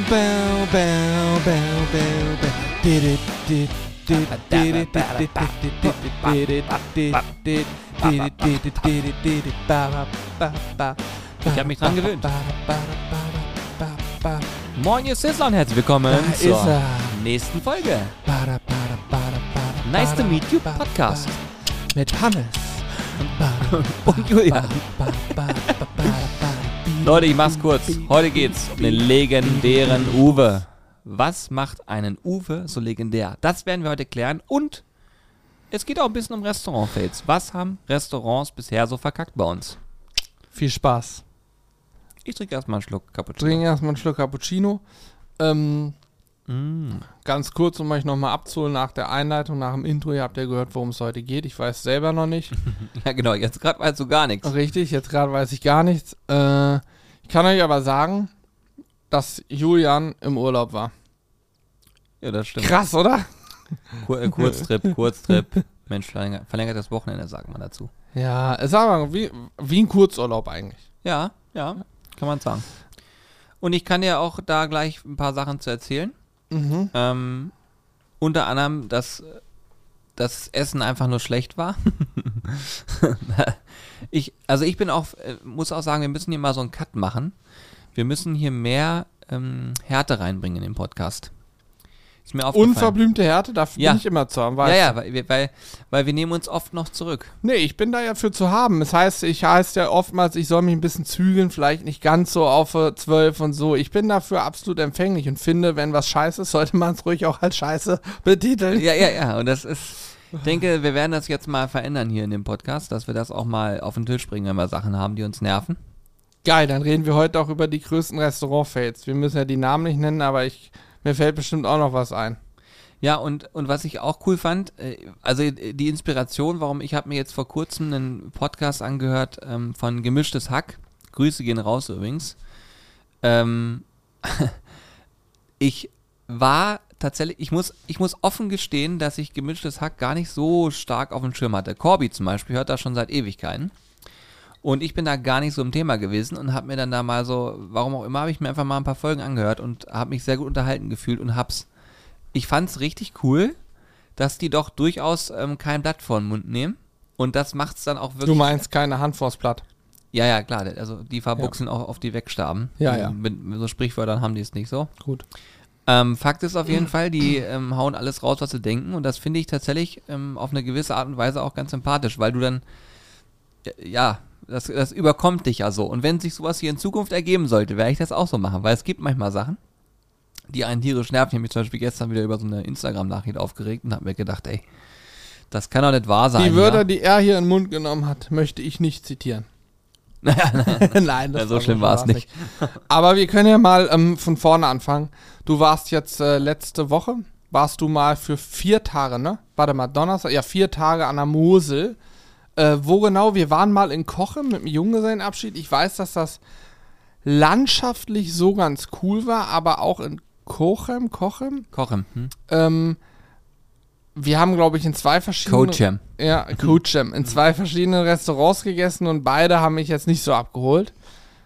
bow, bow, bow, bow, bow. Did it, did, did, did it, did it, did it, did it, did it, did it, did it, did it, did it, ba, ba, ba, ba. Ich hab mich dran gewöhnt. Moin, ihr Sizzler und herzlich willkommen Da zur nächsten Folge. Nice to meet you Podcast. Mit Hannes. Und Julian. Leute, ich mach's kurz. Heute geht's um den legendären Uwe. Was macht einen Uwe so legendär? Das werden wir heute klären. Und es geht auch ein bisschen um Restaurant-Fails. Was haben Restaurants bisher so verkackt bei uns? Viel Spaß. Ich trinke erstmal einen Schluck Cappuccino. Trinken erstmal einen Schluck Cappuccino. Ähm, Mm. ganz kurz, um euch nochmal abzuholen nach der Einleitung, nach dem Intro. Ihr habt ja gehört, worum es heute geht. Ich weiß selber noch nicht. Ja, genau. Jetzt gerade weißt du gar nichts. Richtig, jetzt gerade weiß ich gar nichts. Äh, ich kann euch aber sagen, dass Julian im Urlaub war. Ja, das stimmt. Krass, oder? Kur äh, Kurztrip, Kurztrip. Mensch, verlänger verlängertes Wochenende, sagt man dazu. Ja, es war wie, wie ein Kurzurlaub eigentlich. Ja, ja, kann man sagen. Und ich kann dir auch da gleich ein paar Sachen zu erzählen. Mhm. Ähm, unter anderem, dass das Essen einfach nur schlecht war. ich, also ich bin auch, äh, muss auch sagen, wir müssen hier mal so einen Cut machen. Wir müssen hier mehr ähm, Härte reinbringen in den Podcast. Ist mir aufgefallen. Unverblümte Härte, dafür Ja. bin ich immer zu haben. Ja, ja, weil, wir- weil, weil wir nehmen uns oft noch zurück. Nee, ich bin da ja für zu haben. Das heißt, ich heißt ja oftmals, ich soll mich ein bisschen zügeln, vielleicht nicht ganz so auf 12 und so. Ich bin dafür absolut empfänglich und finde, wenn was scheiße ist, sollte man es ruhig auch als scheiße betiteln. Ja, ja, ja. Und das ist, ich denke, wir werden das jetzt mal verändern hier in dem Podcast, dass wir das auch mal auf den Tisch bringen, wenn wir Sachen haben, die uns nerven. Geil, dann reden wir heute auch über die größten Restaurant-Fails. Wir müssen ja die Namen nicht nennen, aber ich, mir fällt bestimmt auch noch was ein. Ja, und, und was ich auch cool fand, äh, also die Inspiration, warum ich habe mir jetzt vor kurzem einen Podcast angehört ähm, von Gemischtes Hack. Grüße gehen raus übrigens. Ähm, ich war tatsächlich, ich muss, ich muss offen gestehen, dass ich Gemischtes Hack gar nicht so stark auf dem Schirm hatte. Corby zum Beispiel hört das schon seit Ewigkeiten. Und ich bin da gar nicht so im Thema gewesen und habe mir dann da mal so, warum auch immer, habe ich mir einfach mal ein paar Folgen angehört und habe mich sehr gut unterhalten gefühlt und hab's ich fand's richtig cool, dass die doch durchaus ähm, kein Blatt vor den Mund nehmen. Und das macht's dann auch wirklich. Du meinst keine Hand vors Blatt. Ja, ja, klar. Also die verbuchsen auch auf die Wegstarben. Ja, ja. Mit, mit so Sprichwörtern haben die es nicht so. Gut. Ähm, Fakt ist auf jeden Fall, die ähm, hauen alles raus, was sie denken. Und das finde ich tatsächlich ähm, auf eine gewisse Art und Weise auch ganz sympathisch, weil du dann, äh, ja, das, das überkommt dich ja so. Und wenn sich sowas hier in Zukunft ergeben sollte, werde ich das auch so machen, weil es gibt manchmal Sachen, die einen tierisch nerven. Ich habe mich zum Beispiel gestern wieder über so eine Instagram-Nachricht aufgeregt und habe mir gedacht, ey, das kann doch nicht wahr sein. Die Wörter, ja? die er hier in den Mund genommen hat, möchte ich nicht zitieren. Naja, nein. Nein, Ja, so war schlimm war's spaßig. nicht. Aber wir können ja mal ähm, von vorne anfangen. Du warst jetzt äh, letzte Woche, warst du mal für vier Tage, ne? Warte mal, Donnerstag, ja, vier Tage an der Mosel. Äh, wo genau? Wir waren mal in Kochem mit dem Junggesellenabschied. Ich weiß, dass das landschaftlich so ganz cool war, aber auch in Kochem, Kochem. Kochen. Hm? Ähm, wir haben, glaube ich, in zwei verschiedenen. Coachem. Ja, Coachem. In zwei verschiedenen Restaurants gegessen und beide haben mich jetzt nicht so abgeholt.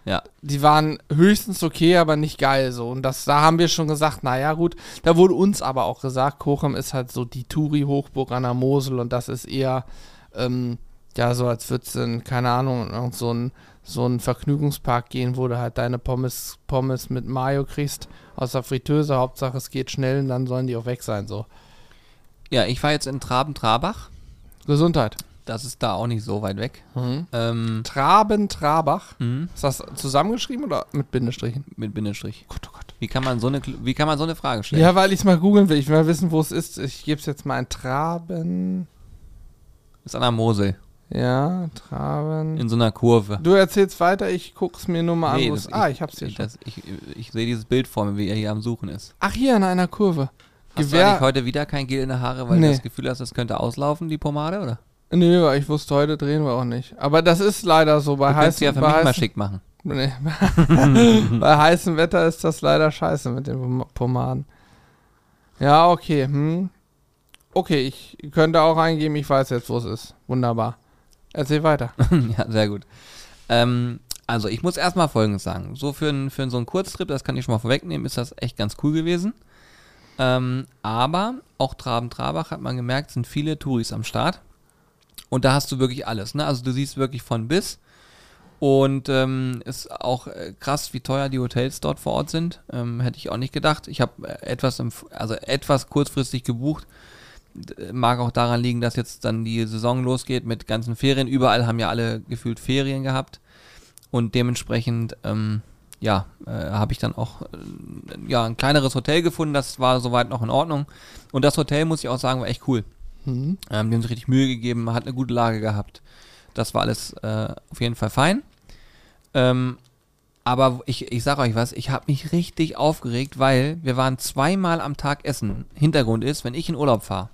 Ja. Die waren höchstens okay, aber nicht geil so. Und das, da haben wir schon gesagt, naja, gut. Da wurde uns aber auch gesagt, Kochem ist halt so die Touri-Hochburg an der Mosel und das ist eher, ähm, ja, so als würdest du in, keine Ahnung, in so ein so ein Vergnügungspark gehen, wo du halt deine Pommes, Pommes mit Mayo kriegst aus der Fritteuse. Hauptsache es geht schnell und dann sollen die auch weg sein, so. Ja, ich war jetzt in Traben-Trabach. Gesundheit. Das ist da auch nicht so weit weg. Mhm. Ähm, Traben, Trabach. hm, Ist das zusammengeschrieben oder mit Bindestrichen? mit Bindestrich. Gott, oh Gott. Wie kann man so eine, wie kann man so eine Frage stellen? Ja, weil ich es mal googeln will. Ich will mal wissen, wo es ist. Ich gebe es jetzt mal ein Traben. Ist an der Mosel. Ja, Traben. In so einer Kurve. Du erzählst weiter, ich guck's mir nur mal Nee, an. wo das- es- Ah, ich- ich hab's hier Ich, schon. das, ich, ich sehe dieses Bild vor mir, wie er hier am Suchen ist. Ach, hier in einer Kurve. Hast du Gewehr. eigentlich heute wieder kein Gel in der Haare, weil Nee. du das Gefühl hast, das könnte auslaufen, die Pomade, oder? Nö, weil ich wusste, heute drehen wir auch nicht. Aber das ist leider so. Bei Du sie ja für mich mal schick machen. nee. bei heißem Wetter ist das leider scheiße mit den Pom- Pomaden. Ja, okay. Hm. Okay, ich könnte auch eingeben, ich weiß jetzt, wo es ist. Wunderbar. Erzähl weiter. ja, sehr gut. Ähm, Also, ich muss erstmal Folgendes sagen. So für, ein, für so einen Kurztrip, das kann ich schon mal vorwegnehmen, ist das echt ganz cool gewesen. Ähm, aber auch Traben-Trabach hat man gemerkt, sind viele Touris am Start. Und da hast du wirklich alles. Ne? Also, du siehst wirklich von bis. Und ähm, ist auch äh, krass, wie teuer die Hotels dort vor Ort sind. Ähm, hätte ich auch nicht gedacht. Ich habe äh, etwas, also etwas kurzfristig gebucht. Mag auch daran liegen, dass jetzt dann die Saison losgeht mit ganzen Ferien. Überall haben ja alle gefühlt Ferien gehabt. Und dementsprechend, ähm, ja, äh, habe ich dann auch äh, ja, ein kleineres Hotel gefunden. Das war soweit noch in Ordnung. Und das Hotel, muss ich auch sagen, war echt cool. Mhm. Ähm, die haben sich richtig Mühe gegeben, hat eine gute Lage gehabt. Das war alles äh, auf jeden Fall fein. Ähm, aber ich, ich sag euch was, ich habe mich richtig aufgeregt, weil wir waren zweimal am Tag essen. Hintergrund ist, wenn ich in Urlaub fahre,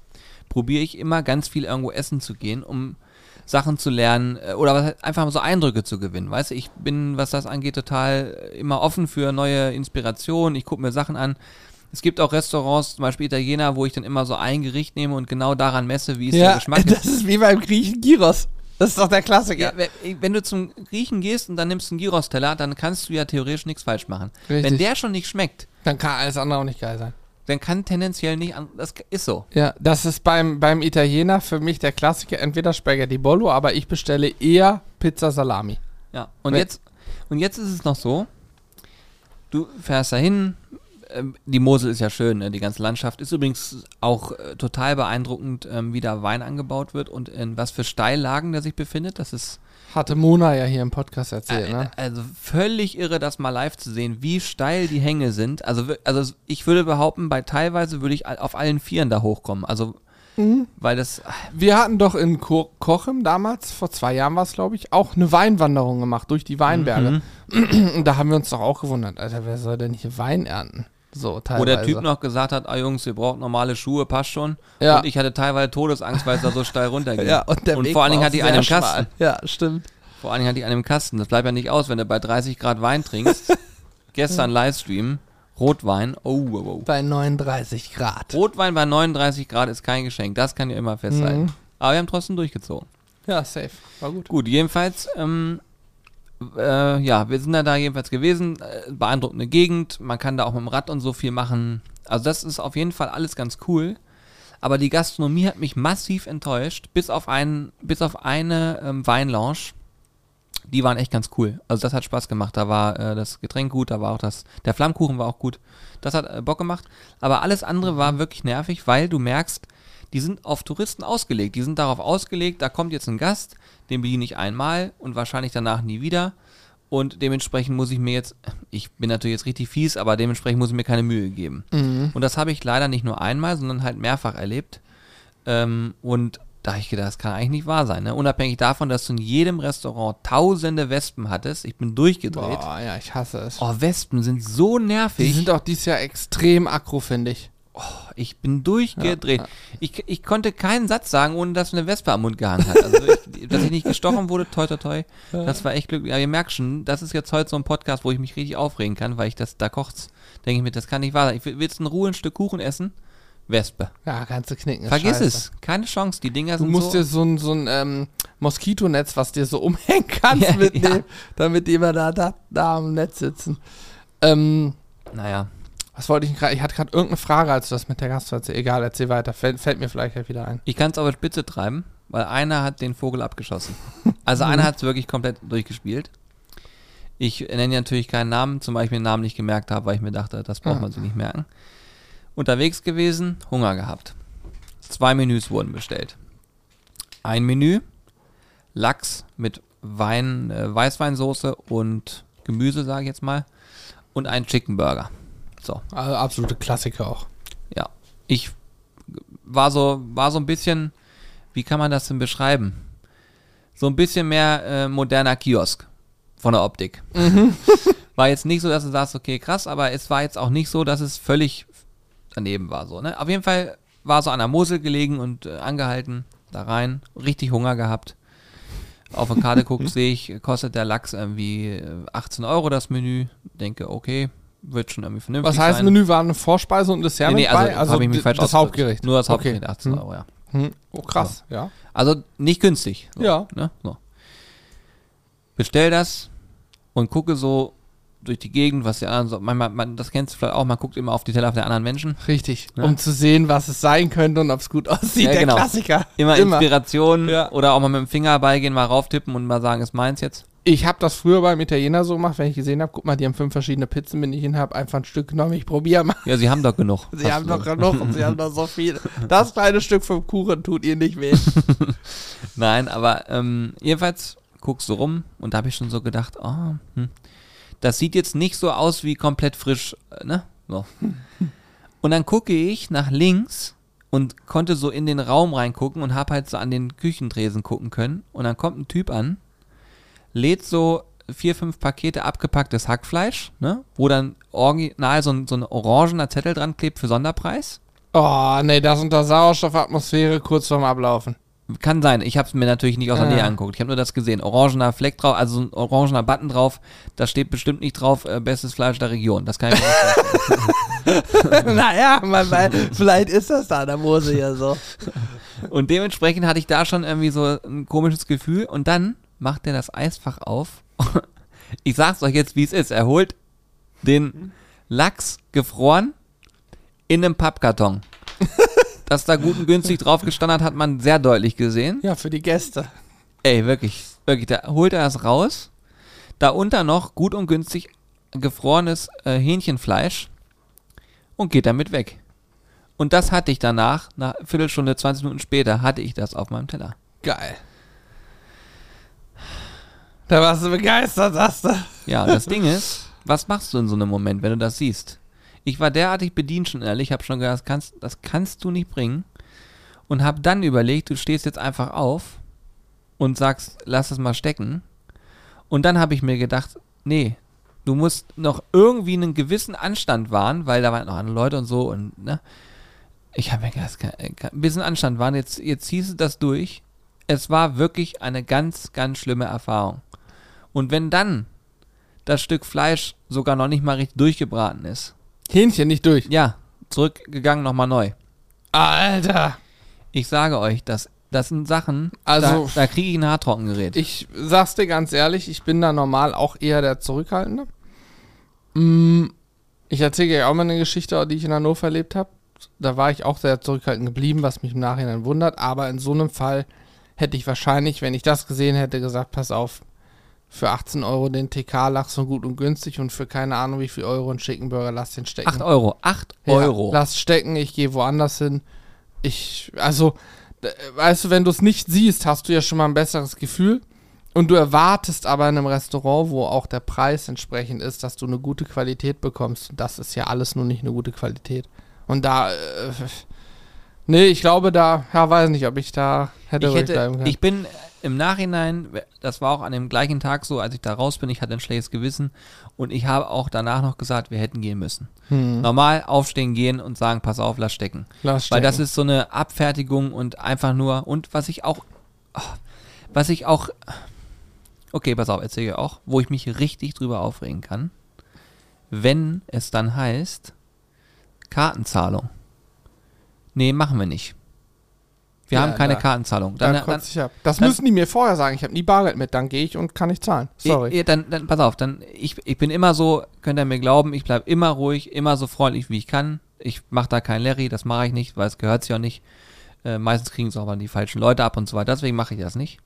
probiere ich immer ganz viel irgendwo essen zu gehen, um Sachen zu lernen äh, oder einfach so Eindrücke zu gewinnen. Weißt du, ich bin, was das angeht, total äh, immer offen für neue Inspirationen. Ich gucke mir Sachen an. Es gibt auch Restaurants, zum Beispiel Italiener, wo ich dann immer so ein Gericht nehme und genau daran messe, wie ist der Ja, Geschmack. das ist wie beim Griechen Gyros. Das ist doch der Klassiker. Ja, we- wenn du zum Griechen gehst und dann nimmst du einen Gyros-Teller, dann kannst du ja theoretisch nichts falsch machen. Richtig. Wenn der schon nicht schmeckt, Dann kann alles andere auch nicht geil sein. Dann kann tendenziell nicht an, das ist so. Ja, das ist beim, beim Italiener für mich der Klassiker, entweder Spaghetti Bollo, aber ich bestelle eher Pizza Salami. Ja. Und Nee. jetzt und jetzt ist es noch so, du fährst dahin, ähm, die Mosel ist ja schön, ne? die ganze Landschaft ist übrigens auch äh, total beeindruckend, ähm, wie da Wein angebaut wird und in was für Steillagen der sich befindet. Das ist Hatte Mona ja hier im Podcast erzählt, Äh, ne? Also völlig irre, das mal live zu sehen, wie steil die Hänge sind. Also, also ich würde behaupten, bei teilweise würde ich auf allen Vieren da hochkommen. Also, Mhm. weil das, Wir hatten doch in Ko Kochem damals, vor zwei Jahren war es, glaube ich, auch eine Weinwanderung gemacht durch die Weinberge. Mhm. Und da haben wir uns doch auch gewundert, Alter, wer soll denn hier Wein ernten? So, teilweise. wo der Typ noch gesagt hat, ah Jungs, ihr braucht normale Schuhe, passt schon. Ja. Und ich hatte teilweise Todesangst, weil es da so steil runtergeht. Ja, und der und Weg vor allen Dingen auch hat die sehr einen schmal. Kasten. Ja, stimmt. Vor allen Dingen hat die einen im Kasten. Das bleibt ja nicht aus, wenn du bei 30 Grad Wein trinkst. Gestern Livestream, Rotwein, oh, oh, oh. Bei 39 Grad. Rotwein bei 39 Grad ist kein Geschenk, das kann ihr immer festhalten. Mhm. Aber wir haben trotzdem durchgezogen. Ja, safe. War gut. Gut, jedenfalls, ähm, äh, ja, wir sind da, da jedenfalls gewesen. Äh, beeindruckende Gegend. Man kann da auch mit dem Rad und so viel machen. Also, das ist auf jeden Fall alles ganz cool. Aber die Gastronomie hat mich massiv enttäuscht, bis auf, einen, bis auf eine ähm, Weinlounge. Die waren echt ganz cool. Also, das hat Spaß gemacht. Da war äh, das Getränk gut, da war auch das, der Flammkuchen war auch gut. Das hat äh, Bock gemacht. Aber alles andere war wirklich nervig, weil du merkst, die sind auf Touristen ausgelegt. Die sind darauf ausgelegt, da kommt jetzt ein Gast, den bediene ich einmal und wahrscheinlich danach nie wieder. Und dementsprechend muss ich mir jetzt, ich bin natürlich jetzt richtig fies, aber dementsprechend muss ich mir keine Mühe geben. Mhm. Und das habe ich leider nicht nur einmal, sondern halt mehrfach erlebt. Ähm, und da habe ich gedacht, das kann eigentlich nicht wahr sein. Ne? Unabhängig davon, dass du in jedem Restaurant tausende Wespen hattest. Ich bin durchgedreht. Boah, ja, ich hasse es. Oh, Wespen sind so Die nervig. sind auch dieses Jahr extrem aggro, finde ich. Ich bin durchgedreht. Ja, Ich, ich konnte keinen Satz sagen, ohne dass eine Wespe am Mund gehangen hat. Also, ich, dass ich nicht gestochen wurde, toi, toi, toi. Das war echt glücklich. Aber ihr merkt schon, das ist jetzt heute so ein Podcast, wo ich mich richtig aufregen kann, weil ich das, da kocht's. Denke ich mir, das kann nicht wahr sein. Ich will, willst in Ruhe ein Stück Kuchen essen? Wespe. Ja, kannst du knicken. Vergiss scheiße. es. Keine Chance. Die Dinger Du sind musst so. dir so ein, so ein ähm, Moskitonetz, was dir so umhängen kannst, Ja, mitnehmen, ja. damit die immer da, da, da am Netz sitzen. Ähm, naja. Was wollte ich gerade? Ich hatte gerade irgendeine Frage, als du das mit der Gast erzählt. Egal, erzähl weiter. Fällt, fällt mir vielleicht wieder ein. Ich kann es auf die Spitze treiben, weil einer hat den Vogel abgeschossen. Also einer hat es wirklich komplett durchgespielt. Ich nenne natürlich keinen Namen, zumal ich mir den Namen nicht gemerkt habe, weil ich mir dachte, das braucht Ah. man sich nicht merken. Unterwegs gewesen, Hunger gehabt. Zwei Menüs wurden bestellt. Ein Menü, Lachs mit Wein, äh, Weißweinsoße und Gemüse, sage ich jetzt mal. Und ein Chicken Burger. So. Also absolute Klassiker auch. Ja, ich war so, war so ein bisschen, wie kann man das denn beschreiben? So ein bisschen mehr äh, moderner Kiosk von der Optik. War jetzt nicht so, dass du sagst, okay, krass, aber es war jetzt auch nicht so, dass es völlig daneben war. So, ne? Auf jeden Fall war so an der Mosel gelegen und äh, angehalten, da rein, richtig Hunger gehabt. Auf der Karte guckt, sehe ich, kostet der Lachs irgendwie äh, 18 Euro das Menü. Denke, okay, wird schon irgendwie vernünftig Was heißt, sein. Menü war eine Vorspeise und Dessert Nee, nee, also, bei? Also ich mich falsch das. Hauptgericht. Nur das Okay. Hauptgericht, 18 Hm. Euro, ja. Hm. Oh, krass, ja. Also nicht günstig. So, Ja. Ne? So. Bestell das, und gucke so durch die Gegend, was die anderen so, manchmal, man, das kennst du vielleicht auch, man guckt immer auf die Teller der anderen Menschen. Richtig. Ja. Um zu sehen, was es sein könnte und ob es gut aussieht. Ja, der genau. Klassiker. Immer, Inspiration Ja. oder auch mal mit dem Finger beigehen, mal rauftippen und mal sagen, ist meins jetzt. Ich habe das früher beim Italiener so gemacht, wenn ich gesehen habe, guck mal, die haben fünf verschiedene Pizzen, wenn ich hin habe, einfach ein Stück genommen, ich probiere mal. Ja, sie haben doch genug. Sie haben doch genug und sie haben doch so viel. Das kleine Stück vom Kuchen tut ihr nicht weh. Nein, aber ähm, jedenfalls guckst du rum und da habe ich schon so gedacht, oh, hm, das sieht jetzt nicht so aus wie komplett frisch, äh, ne? So. Und dann gucke ich nach links und konnte so in den Raum reingucken und habe halt so an den Küchentresen gucken können. Und dann kommt ein Typ an, lädt so vier, fünf Pakete abgepacktes Hackfleisch, ne? Wo dann original so ein, so ein orangener Zettel dran klebt für Sonderpreis. Oh, nee, das unter Sauerstoffatmosphäre kurz vorm Ablaufen. Kann sein. Ich habe es mir natürlich nicht aus der. Nähe angeguckt. Ich habe nur das gesehen. Orangener Fleck drauf, also so ein orangener Button drauf. Da steht bestimmt nicht drauf, äh, bestes Fleisch der Region. Das kann ich mir nicht vorstellen. naja, man, weiß, vielleicht ist das da an der Mose ja so. Und dementsprechend hatte ich da schon irgendwie so ein komisches Gefühl. Und dann macht er das Eisfach auf. Ich sag's euch jetzt, wie es ist. Er holt den Lachs gefroren in einem Pappkarton. Dass da gut und günstig drauf gestanden hat, hat man sehr deutlich gesehen. Ja, für die Gäste. Ey, wirklich, wirklich, da holt er das raus. Darunter noch gut und günstig gefrorenes äh, Hähnchenfleisch und geht damit weg. Und das hatte ich danach, nach Viertelstunde, 20 Minuten später, hatte ich das auf meinem Teller. Geil. Da warst du begeistert, sagst du. Ja, das Ding ist, was machst du in so einem Moment, wenn du das siehst? Ich war derartig bedient schon ehrlich, habe schon gesagt, das kannst, das kannst du nicht bringen. Und habe dann überlegt, du stehst jetzt einfach auf und sagst, lass es mal stecken. Und dann habe ich mir gedacht, nee, du musst noch irgendwie einen gewissen Anstand wahren, weil da waren noch andere Leute und so und ne. Ich habe mir gedacht, kein- ein bisschen Anstand wahren, jetzt, jetzt ziehst du das durch. Es war wirklich eine ganz, ganz schlimme Erfahrung. Und wenn dann das Stück Fleisch sogar noch nicht mal richtig durchgebraten ist, Hähnchen nicht durch. ja, zurückgegangen, nochmal neu. Alter. Ich sage euch, das, das sind Sachen, Also- da, da kriege ich ein Haartrockengerät. Ich sag's dir ganz ehrlich, ich bin da normal auch eher der Zurückhaltende. Mm, Ich erzähle dir auch mal eine Geschichte, die ich in Hannover erlebt habe. Da war ich auch sehr zurückhaltend geblieben, was mich im Nachhinein wundert. Aber in so einem Fall hätte ich wahrscheinlich, wenn ich das gesehen hätte, gesagt, pass auf, für 18 Euro den TK-Lachs so gut und günstig und für keine Ahnung wie viel Euro einen Chicken Burger, lass den stecken. 8 Euro, 8 Ja, Euro. Lass stecken, ich gehe woanders hin. Ich, also, weißt du, wenn du es nicht siehst, hast du ja schon mal ein besseres Gefühl. Und du erwartest aber in einem Restaurant, wo auch der Preis entsprechend ist, dass du eine gute Qualität bekommst. Und das ist ja alles nur nicht eine gute Qualität. Und da, äh, nee, ich glaube da, ja, weiß nicht, ob ich da hätte, ich, hätte, bleiben können. ich bin im Nachhinein, das war auch an dem gleichen Tag so, als ich da raus bin, ich hatte ein schlechtes Gewissen und ich habe auch danach noch gesagt, wir hätten gehen müssen. hm, Normal aufstehen, gehen und sagen, pass auf, lass stecken. lass stecken. Weil das ist so eine Abfertigung und einfach nur, und was ich auch, was ich auch, okay, pass auf, erzähle ich auch, wo ich mich richtig drüber aufregen kann, wenn es dann heißt, Kartenzahlung. Nee, machen wir nicht. Wir Ja, haben keine da- Kartenzahlung. dann, Dann, dann, ab. Das dann- müssen die mir vorher sagen. Ich habe nie Bargeld mit, dann gehe ich und kann nicht zahlen. Sorry. Ja, dann, dann, pass auf, dann, ich, ich bin immer so, könnt ihr mir glauben, ich bleibe immer ruhig, immer so freundlich, wie ich kann. Ich mache da kein Larry, das mache ich nicht, weil es gehört sich auch nicht. Äh, meistens kriegen es auch mal die falschen Leute ab und so weiter, deswegen mache ich das nicht.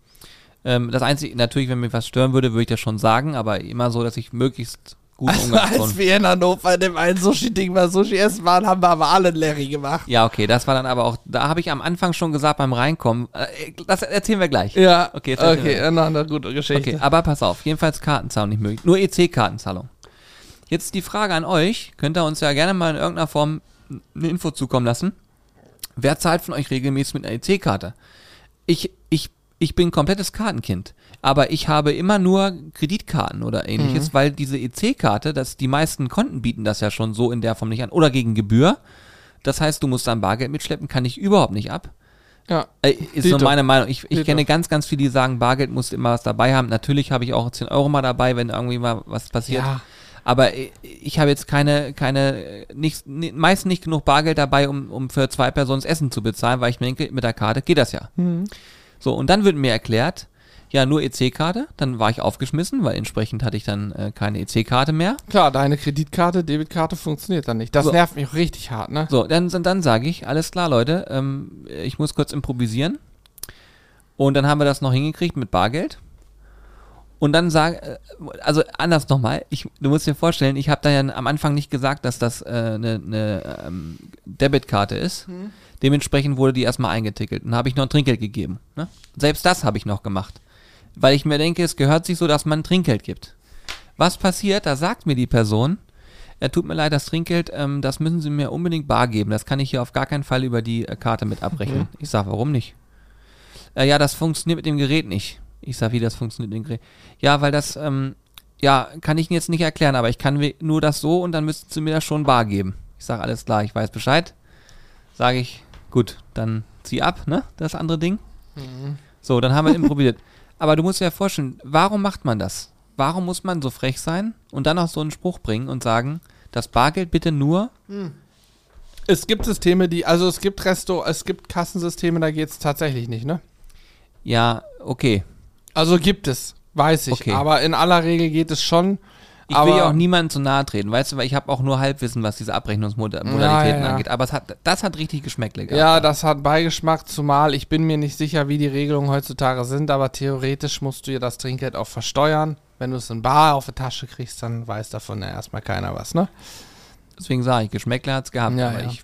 Ähm, das Einzige, natürlich, wenn mir was stören würde, würde ich das schon sagen, aber immer so, dass ich möglichst Also, als wir in Hannover in dem einen Sushi-Ding mal Sushi essen waren, haben wir aber alle Larry gemacht. Ja, okay, das war dann aber auch, da habe ich am Anfang schon gesagt beim Reinkommen, äh, das erzählen wir gleich. Ja, Okay, jetzt okay, eine gute Geschichte. Okay, aber pass auf, jedenfalls Kartenzahlung nicht möglich. Nur EC-Kartenzahlung. Jetzt die Frage an euch, könnt ihr uns ja gerne mal in irgendeiner Form eine Info zukommen lassen. Wer zahlt von euch regelmäßig mit einer EC-Karte? Ich, ich, ich bin ein komplettes Kartenkind, aber ich habe immer nur Kreditkarten oder ähnliches, weil diese EC-Karte, das, die meisten Konten bieten das ja schon so in der Form nicht an. Oder gegen Gebühr. Das heißt, du musst dann Bargeld mitschleppen, kann ich überhaupt nicht ab. Ja, Äh, ist nur meine Meinung. Ich, ich kenne ganz, ganz viele, die sagen, Bargeld musst immer was dabei haben. Natürlich habe ich auch 10 Euro mal dabei, wenn irgendwie mal was passiert. ja. Aber äh, ich habe jetzt keine, keine, äh, nicht, ni- meist nicht genug Bargeld dabei, um, um für zwei Personen das Essen zu bezahlen, weil ich mir denke, mit der Karte geht das ja. Mhm. So, und dann wird mir erklärt, Ja, nur EC-Karte. Dann war ich aufgeschmissen, weil entsprechend hatte ich dann äh, keine EC-Karte mehr. Klar, deine Kreditkarte, Debitkarte funktioniert dann nicht. Das So. nervt mich auch richtig hart, ne? So, dann, dann sage ich, alles klar, Leute, ähm, ich muss kurz improvisieren. Und dann haben wir das noch hingekriegt mit Bargeld. Und dann sage, äh, also anders nochmal, ich, du musst dir vorstellen, ich habe da ja am Anfang nicht gesagt, dass das eine äh, ne, ne, ähm, Debitkarte ist. Dementsprechend wurde die erstmal eingetickelt. Und habe ich noch ein Trinkgeld gegeben. Ne? Selbst das habe ich noch gemacht. Weil ich mir denke, es gehört sich so, dass man Trinkgeld gibt. Was passiert? Da sagt mir die Person, ja, tut mir leid, das Trinkgeld, ähm, das müssen Sie mir unbedingt bar geben. Das kann ich hier auf gar keinen Fall über die äh, Karte mit abrechnen. Ich sag, warum nicht? Äh, ja, das funktioniert mit dem Gerät nicht. Ich sag, wie das funktioniert mit dem Gerät? Ja, weil das, ähm, ja, kann ich Ihnen jetzt nicht erklären, aber ich kann nur das so und dann müssten Sie mir das schon bar geben. Ich sag, alles klar, ich weiß Bescheid. Sage ich, gut, dann zieh ab, ne, das andere Ding. So, dann haben wir improvisiert. Aber du musst dir ja vorstellen, warum macht man das? Warum muss man so frech sein und dann auch so einen Spruch bringen und sagen, das Bargeld bitte nur Es gibt Systeme, die, also es gibt Resto, es gibt Kassensysteme, da geht's tatsächlich nicht, ne? Ja, okay. Also gibt es, weiß ich. Okay. Aber in aller Regel geht es schon. Ich aber will ja auch niemandem zu nahe treten, weißt du, weil ich habe auch nur Halbwissen, was diese Abrechnungsmodalitäten Ja, ja, ja. angeht. Aber es hat, das hat richtig Geschmäckle gehabt. Ja, das hat Beigeschmack, zumal ich bin mir nicht sicher, wie die Regelungen heutzutage sind, aber theoretisch musst du ja das Trinkgeld auch versteuern. Wenn du es in Bar auf die Tasche kriegst, dann weiß davon ja erstmal keiner was, ne? Deswegen sage ich, Geschmäckle hat's gehabt. Ja, aber ich,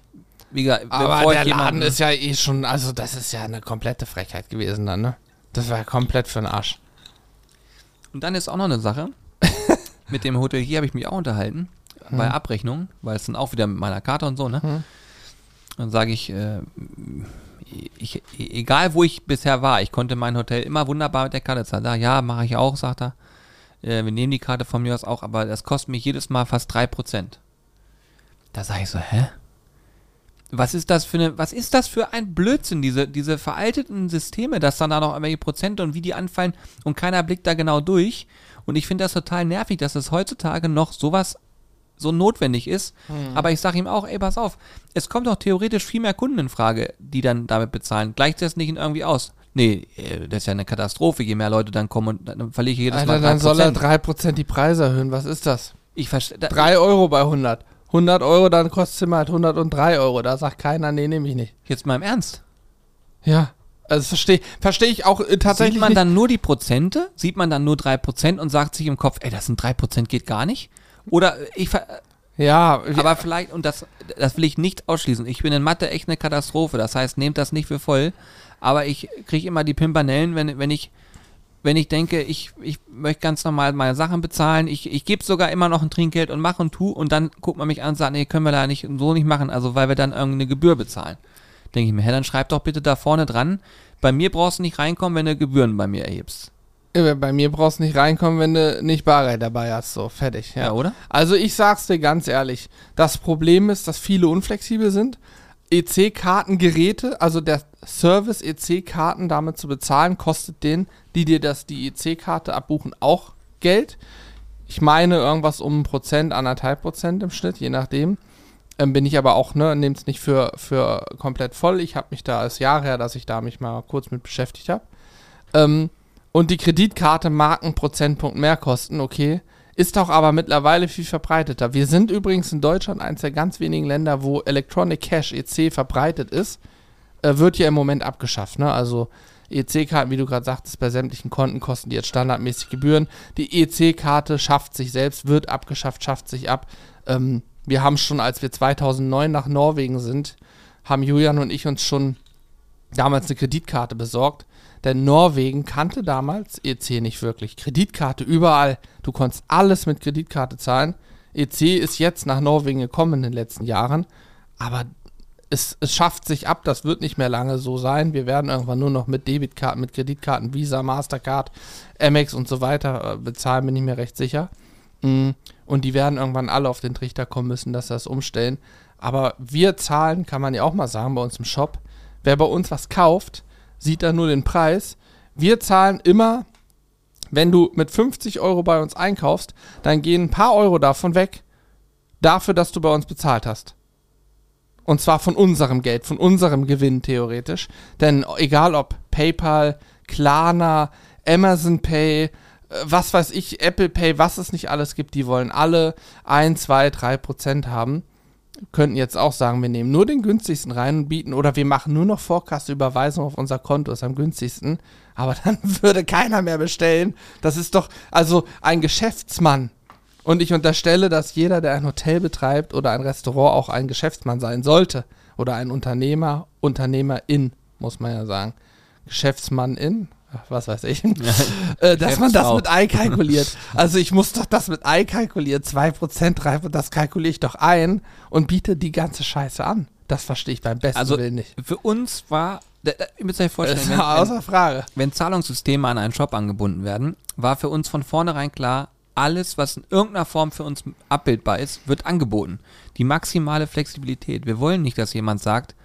wie gesagt, Aber der ich jemanden- Laden ist ja eh schon, also das ist ja eine komplette Frechheit gewesen dann, ne? Das war ja komplett für den Arsch. Und dann ist auch noch eine Sache. Mit dem Hotelier habe ich mich auch unterhalten. Bei Abrechnung, weil es dann auch wieder mit meiner Karte und so, ne? Hm. Dann sage ich, äh, ich, egal wo ich bisher war, ich konnte mein Hotel immer wunderbar mit der Karte zahlen. Da, ja, mache ich auch, sagt er. Äh, wir nehmen die Karte von mir aus auch, aber das kostet mich jedes Mal fast 3%. Da sage ich so, hä? Was ist das für eine, was ist das für ein Blödsinn, diese, diese veralteten Systeme, dass dann da noch irgendwelche Prozente und wie die anfallen und keiner blickt da genau durch. Und ich finde das total nervig, dass es heutzutage noch sowas so notwendig ist. Aber ich sage ihm auch, ey, pass auf, es kommt doch theoretisch viel mehr Kunden in Frage, die dann damit bezahlen. Gleicht das nicht irgendwie aus? Nee, äh, das ist ja eine Katastrophe, je mehr Leute dann kommen und dann verliere ich jedes Alter, Mal dann soll er 3%. 3% die Preise erhöhen. Was ist das? Ich verstehe. 3 Euro bei 100. 100 Euro, dann kostet es halt 103 Euro. Da sagt keiner, nee, nehme ich nicht. Jetzt mal im Ernst. Ja. Also verstehe versteh ich auch äh, tatsächlich Sieht man nicht. dann nur die Prozente? Sieht man dann nur 3% und sagt sich im Kopf, ey, das sind 3% geht gar nicht? Oder äh, ich, ver- ja, wir- aber vielleicht, und das, das will ich nicht ausschließen, ich bin in Mathe echt eine Katastrophe, das heißt, nehmt das nicht für voll, aber ich kriege immer die Pimpanellen, wenn, wenn ich, wenn ich denke, ich, ich möchte ganz normal meine Sachen bezahlen, ich, ich gebe sogar immer noch ein Trinkgeld und mache und tu und dann guckt man mich an und sagt, nee, können wir da nicht so nicht machen, also weil wir dann irgendeine Gebühr bezahlen. Denke ich mir, hä, dann schreib doch bitte da vorne dran, bei mir brauchst du nicht reinkommen, wenn du Gebühren bei mir erhebst. äh, bei mir brauchst du nicht reinkommen, wenn du nicht Bargeld dabei hast. So, fertig. Ja, Ja. oder? Also ich sag's dir ganz ehrlich, das Problem ist, dass viele unflexibel sind. EC-Kartengeräte, also der Service EC-Karten damit zu bezahlen, kostet den, die dir das die EC-Karte abbuchen, auch Geld. Ich meine irgendwas um ein Prozent, anderthalb Prozent im Schnitt, je nachdem. Ähm, bin ich aber auch, ne, nehm's nicht für, für komplett voll. Ich habe mich da, als Jahre her, dass ich da mich mal kurz mit beschäftigt habe. Ähm, und die Kreditkarte mag einen Prozentpunkt mehr kosten, okay. Ist doch aber mittlerweile viel verbreiteter. Wir sind übrigens in Deutschland eines der ganz wenigen Länder, wo Electronic Cash EC verbreitet ist. Äh, wird ja im Moment abgeschafft, ne? Also EC-Karten, wie du gerade sagtest, bei sämtlichen Konten kosten die jetzt standardmäßig Gebühren. Die EC-Karte schafft sich selbst, wird abgeschafft, schafft sich ab. Ähm, wir haben schon, als wir 2009 nach Norwegen sind, haben Julian und ich uns schon damals eine Kreditkarte besorgt. Denn Norwegen kannte damals EC nicht wirklich. Kreditkarte überall. Du konntest alles mit Kreditkarte zahlen. EC ist jetzt nach Norwegen gekommen in den letzten Jahren. Aber es, es schafft sich ab. Das wird nicht mehr lange so sein. Wir werden irgendwann nur noch mit Debitkarten, mit Kreditkarten, Visa, Mastercard, Amex und so weiter äh, bezahlen, bin ich mir recht sicher. Mm, Und die werden irgendwann alle auf den Trichter kommen müssen, dass sie das umstellen. Aber wir zahlen, kann man ja auch mal sagen, bei uns im Shop. Wer bei uns was kauft, sieht da nur den Preis. Wir zahlen immer, wenn du mit 50 Euro bei uns einkaufst, dann gehen ein paar Euro davon weg, dafür, dass du bei uns bezahlt hast. Und zwar von unserem Geld, von unserem Gewinn theoretisch. Denn egal ob PayPal, Klarna, Amazon Pay, was weiß ich, Apple Pay, was es nicht alles gibt, die wollen alle 1, 2, 3 Prozent haben. Könnten jetzt auch sagen, wir nehmen nur den günstigsten rein und bieten oder wir machen nur noch Vorkasse-Überweisung auf unser Konto, ist am günstigsten. Aber dann würde keiner mehr bestellen. Das ist doch, also ein Geschäftsmann. Und ich unterstelle, dass jeder, der ein Hotel betreibt oder ein Restaurant, auch ein Geschäftsmann sein sollte. Oder ein Unternehmer, Unternehmerin, muss man ja sagen. Geschäftsmann in, was weiß ich, äh, dass man das Geschäftsfrau. mit einkalkuliert. Also ich muss doch das mit einkalkulieren. 2%, 3%, das kalkuliere ich doch ein und biete die ganze Scheiße an. Das verstehe ich beim besten Also Willen nicht. für uns war, ihr müsst euch Das vorstellen, ist wenn, wenn, außer Frage. wenn Zahlungssysteme an einen Shop angebunden werden, war für uns von vornherein klar, alles, was in irgendeiner Form für uns abbildbar ist, wird angeboten. Die maximale Flexibilität. Wir wollen nicht, dass jemand sagt,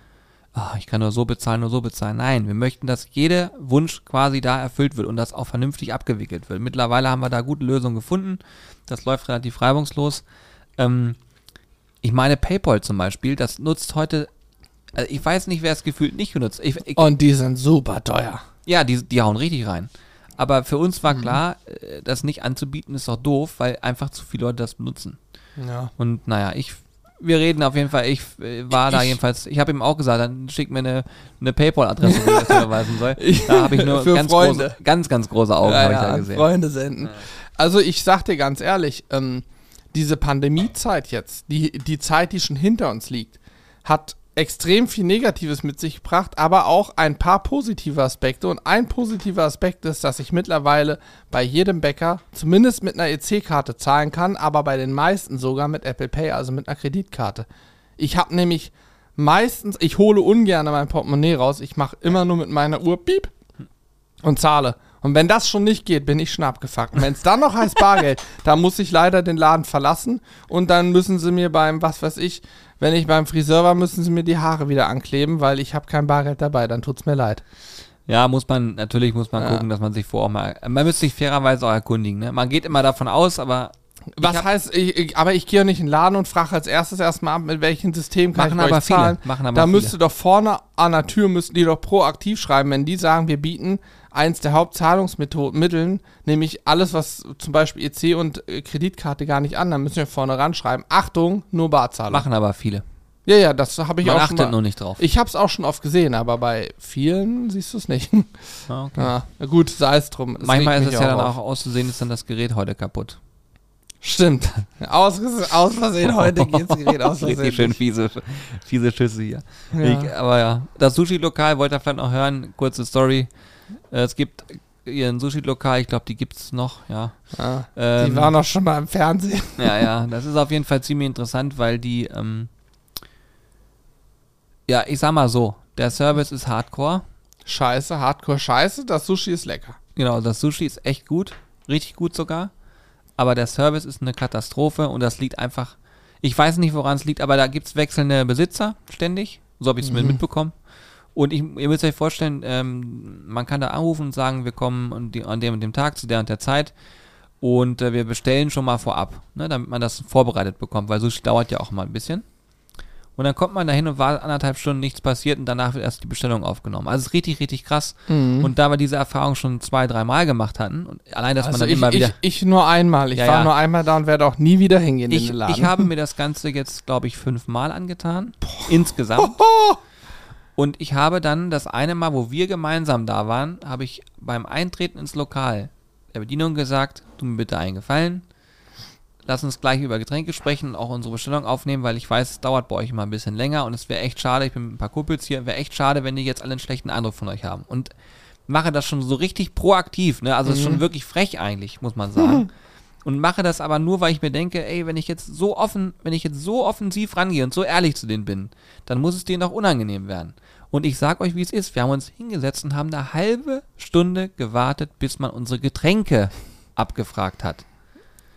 ah, ich kann nur so bezahlen, nur so bezahlen. Nein, wir möchten, dass jeder Wunsch quasi da erfüllt wird und das auch vernünftig abgewickelt wird. Mittlerweile haben wir da gute Lösungen gefunden. Das läuft relativ reibungslos. Ähm, ich meine, PayPal zum Beispiel, das nutzt heute, also ich weiß nicht, wer es gefühlt nicht benutzt. Ich, ich, Und die sind super teuer. ja, die, die hauen richtig rein. Aber für uns war klar, äh, das nicht anzubieten ist doch doof, weil einfach zu viele Leute das benutzen. Ja. Und naja, ich, wir reden auf jeden Fall, ich äh, war da Ich- jedenfalls, ich habe ihm auch gesagt, dann schick mir eine, eine Paypal-Adresse, wo ich das überweisen soll. Ich- Da habe ich nur für ganz Freunde. große, ganz, ganz große Augen, ja, habe ich ja, da gesehen. Freunde senden. Also ich sag dir ganz ehrlich, ähm, diese Pandemiezeit jetzt, die, die Zeit, die schon hinter uns liegt, hat extrem viel Negatives mit sich gebracht, aber auch ein paar positive Aspekte. Und ein positiver Aspekt ist, dass ich mittlerweile bei jedem Bäcker zumindest mit einer EC-Karte zahlen kann, aber bei den meisten sogar mit Apple Pay, also mit einer Kreditkarte. Ich habe nämlich meistens, ich hole ungern mein Portemonnaie raus, ich mache immer nur mit meiner Uhr Piep und zahle. Und wenn das schon nicht geht, bin ich schon abgefuckt. Und wenn es dann noch heißt Bargeld, dann muss ich leider den Laden verlassen und dann müssen sie mir beim, was weiß ich, wenn ich beim Friseur war, müssen sie mir die Haare wieder ankleben, weil ich habe kein Bargeld dabei. Dann tut's mir leid. Ja, muss man, natürlich muss man Ja. gucken, dass man sich vor auch mal, man müsste sich fairerweise auch erkundigen, ne? Man geht immer davon aus, aber Was hab- heißt, ich, ich, aber ich gehe ja nicht in den Laden und frage als erstes erstmal ab, mit welchem System kann Machen ich aber euch zahlen. viele, machen aber da viele. müsste doch vorne an der Tür, müssten die doch proaktiv schreiben, wenn die sagen, wir bieten eins der Hauptzahlungsmethoden, Mitteln, nämlich alles, was zum Beispiel EC und äh, Kreditkarte gar nicht an, dann müssen wir vorne ranschreiben, Achtung, nur Barzahlung. machen aber viele. Ja, ja, das habe ich Man auch schon achtet mal, nur nicht drauf. Ich habe es auch schon oft gesehen, aber bei vielen siehst du es nicht. Ah, okay. ja, na gut, sei es drum. Es Manchmal ist es ja dann auf. auch auszusehen, ist dann das Gerät heute kaputt. Stimmt. Aus, aus Versehen heute geht's Gerät aus Versehen. Richtig schön fiese, fiese Schüsse hier. Ja. Ich, aber ja, das Sushi-Lokal, wollt ihr vielleicht noch hören, kurze Story. Äh, es gibt hier ein Sushi-Lokal, ich glaube, die gibt es noch, ja. Ja, Ähm, die waren auch schon mal im Fernsehen. Ja, ja, das ist auf jeden Fall ziemlich interessant, weil die, ähm, ja, ich sag mal so, der Service ist hardcore. Scheiße, Hardcore Scheiße, das Sushi ist lecker. Genau, das Sushi ist echt gut, richtig gut sogar. Aber der Service ist eine Katastrophe und das liegt einfach, ich weiß nicht, woran es liegt, aber da gibt es wechselnde Besitzer ständig. So habe ich es mir Mhm. mitbekommen. Und ich, ihr müsst euch vorstellen, ähm, man kann da anrufen und sagen, wir kommen an, die, an dem und dem Tag zu der und der Zeit und äh, wir bestellen schon mal vorab, ne, damit man das vorbereitet bekommt, weil Sushi dauert ja auch mal ein bisschen. Und dann kommt man dahin und wartet anderthalb Stunden, nichts passiert und danach wird erst die Bestellung aufgenommen. Also es ist richtig, richtig krass. Mhm. Und da wir diese Erfahrung schon zwei, dreimal gemacht hatten, und allein, dass also man dann ich, immer wieder. ich, ich nur einmal. Ich Ja, war ja. nur einmal da und werde auch nie wieder hingehen in Ich, den Laden. ich habe mir das Ganze jetzt, glaube ich, fünfmal angetan. Insgesamt. Und ich habe dann das eine Mal, wo wir gemeinsam da waren, habe ich beim Eintreten ins Lokal der Bedienung gesagt, tu mir bitte einen Gefallen. Lass uns gleich über Getränke sprechen und auch unsere Bestellung aufnehmen, weil ich weiß, es dauert bei euch immer ein bisschen länger und es wäre echt schade, ich bin mit ein paar Kumpels hier, wäre echt schade, wenn die jetzt alle einen schlechten Eindruck von euch haben. Und mache das schon so richtig proaktiv, ne? Also es ist schon wirklich frech eigentlich, muss man sagen. Und mache das aber nur, weil ich mir denke, ey, wenn ich jetzt so offen, wenn ich jetzt so offensiv rangehe und so ehrlich zu denen bin, dann muss es denen auch unangenehm werden. Und ich sag euch, wie es ist. Wir haben uns hingesetzt und haben eine halbe Stunde gewartet, bis man unsere Getränke abgefragt hat.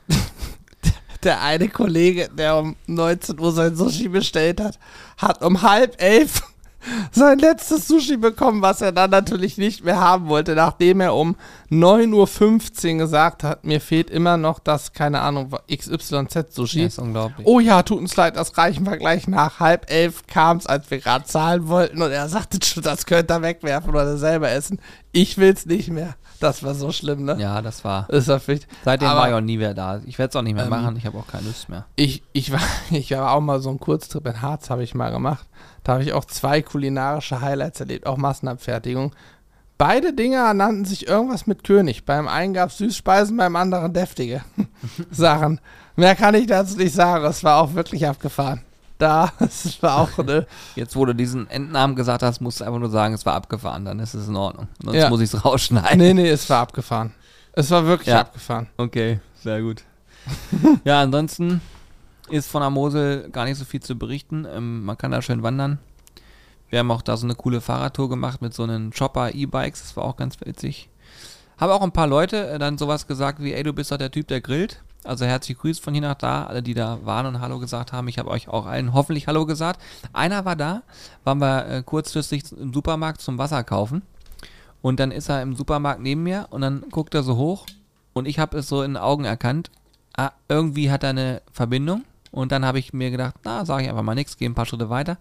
Der eine Kollege, der um 19 Uhr sein Sushi bestellt hat, hat um halb elf sein letztes Sushi bekommen, was er dann natürlich nicht mehr haben wollte, nachdem er um 9.15 Uhr gesagt hat, mir fehlt immer noch das, keine Ahnung, XYZ-Sushi. Ja, ist unglaublich. Oh ja, tut uns leid, das reichen wir gleich nach. Halb elf kam es, als wir gerade zahlen wollten und er sagte schon, das könnt ihr wegwerfen oder selber essen. Ich will's nicht mehr. Das war so schlimm, ne? Ja, das war. Das war Seitdem Aber- war ich auch nie mehr da. Ich werde es auch nicht mehr Ähm, machen. Ich habe auch keine Lust mehr. Ich, ich, war, ich war auch mal so ein Kurztrip in Harz, habe ich mal gemacht. Da habe ich auch zwei kulinarische Highlights erlebt, auch Massenabfertigung. Beide Dinger nannten sich irgendwas mit König. Beim einen gab es Süßspeisen, beim anderen deftige Sachen. Mehr kann ich dazu nicht sagen. Es war auch wirklich abgefahren. Da, es war auch eine. Jetzt, wo du diesen Endnamen gesagt hast, musst du einfach nur sagen, es war abgefahren. Dann ist es in Ordnung. Sonst Ja. muss ich es rausschneiden. Nee, nee, es war abgefahren. Es war wirklich Ja. abgefahren. Okay, sehr gut. ja, ansonsten ist von der Mosel gar nicht so viel zu berichten. Ähm, man kann da schön wandern. Wir haben auch da so eine coole Fahrradtour gemacht mit so einen Chopper E-Bikes. Das war auch ganz witzig. Habe auch ein paar Leute äh, dann sowas gesagt wie, ey, du bist doch der Typ, der grillt. Also herzlich grüßt von hier nach da, alle, die da waren und Hallo gesagt haben. Ich habe euch auch allen hoffentlich Hallo gesagt. Einer war da, waren wir äh, kurzfristig im Supermarkt zum Wasser kaufen. Und dann ist er im Supermarkt neben mir und dann guckt er so hoch und ich habe es so in den Augen erkannt. Ah, irgendwie hat er eine Verbindung. Und dann habe ich mir gedacht, na, sage ich einfach mal nichts, gehe ein paar Schritte weiter.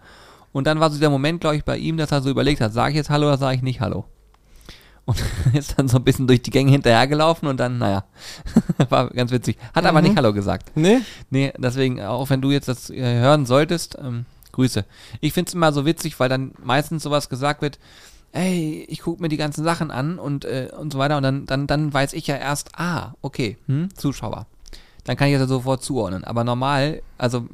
Und dann war so der Moment, glaube ich, bei ihm, dass er so überlegt hat, sage ich jetzt Hallo oder sage ich nicht Hallo? Und ist dann so ein bisschen durch die Gänge hinterhergelaufen und dann, naja, war ganz witzig. Hat aber Mhm. nicht Hallo gesagt. Nee? Nee, deswegen, auch wenn du jetzt das äh, hören solltest, ähm, Grüße. Ich finde es immer so witzig, weil dann meistens sowas gesagt wird, ey, ich gucke mir die ganzen Sachen an und, äh, und so weiter und dann, dann, dann weiß ich ja erst, ah, okay, hm, Zuschauer. Dann kann ich das ja sofort zuordnen. Aber normal, also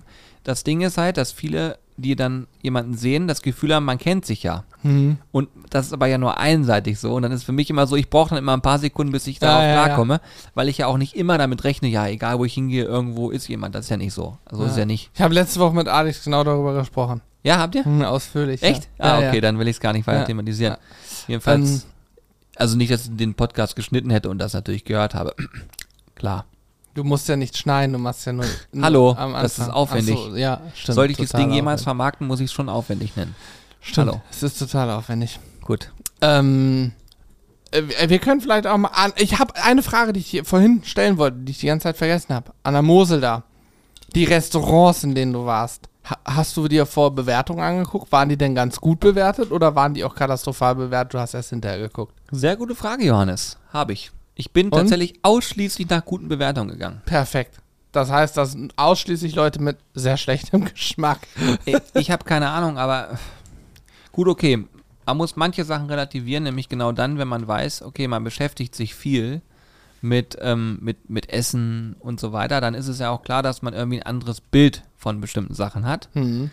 das Ding ist halt, dass viele, die dann jemanden sehen, das Gefühl haben, man kennt sich ja. Hm. Und das ist aber ja nur einseitig so. Und dann ist für mich immer so, ich brauche dann immer ein paar Sekunden, bis ich Ja, darauf ja, ja. klarkomme, weil ich ja auch nicht immer damit rechne, ja, egal wo ich hingehe, irgendwo ist jemand. Das ist ja nicht so. So ist ja nicht. Ich habe letzte Woche mit Alex genau darüber gesprochen. Ja, habt ihr? Hm, ausführlich. Echt? Ja. Ah, Ja, okay, ja. dann will ich es gar nicht weiter Ja. thematisieren. Ja. Jedenfalls, Ähm, also nicht, dass ich den Podcast geschnitten hätte und das natürlich gehört habe. Klar. Du musst ja nicht schneiden, du machst ja nur. Hallo, das ist aufwendig. So, ja, stimmt. Sollte ich das Ding jemals vermarkten, muss ich es schon aufwendig nennen. Stimmt, Hallo. es ist total aufwendig. Gut. Ähm, äh, wir können vielleicht auch mal an. Ich habe eine Frage, die ich dir vorhin stellen wollte, die ich die ganze Zeit vergessen habe. An der Mosel da. Die Restaurants, in denen du warst. Ha hast du dir vor Bewertungen angeguckt? Waren die denn ganz gut bewertet oder waren die auch katastrophal bewertet? Du hast erst hinterher geguckt. Sehr gute Frage, Johannes. Habe ich. Ich bin Und? tatsächlich ausschließlich nach guten Bewertungen gegangen. Perfekt. Das heißt, das sind ausschließlich Leute mit sehr schlechtem Geschmack. ich ich habe keine Ahnung, aber gut, okay. Man muss manche Sachen relativieren, nämlich genau dann, wenn man weiß, okay, man beschäftigt sich viel mit, ähm, mit, mit Essen und so weiter, dann ist es ja auch klar, dass man irgendwie ein anderes Bild von bestimmten Sachen hat. Hm.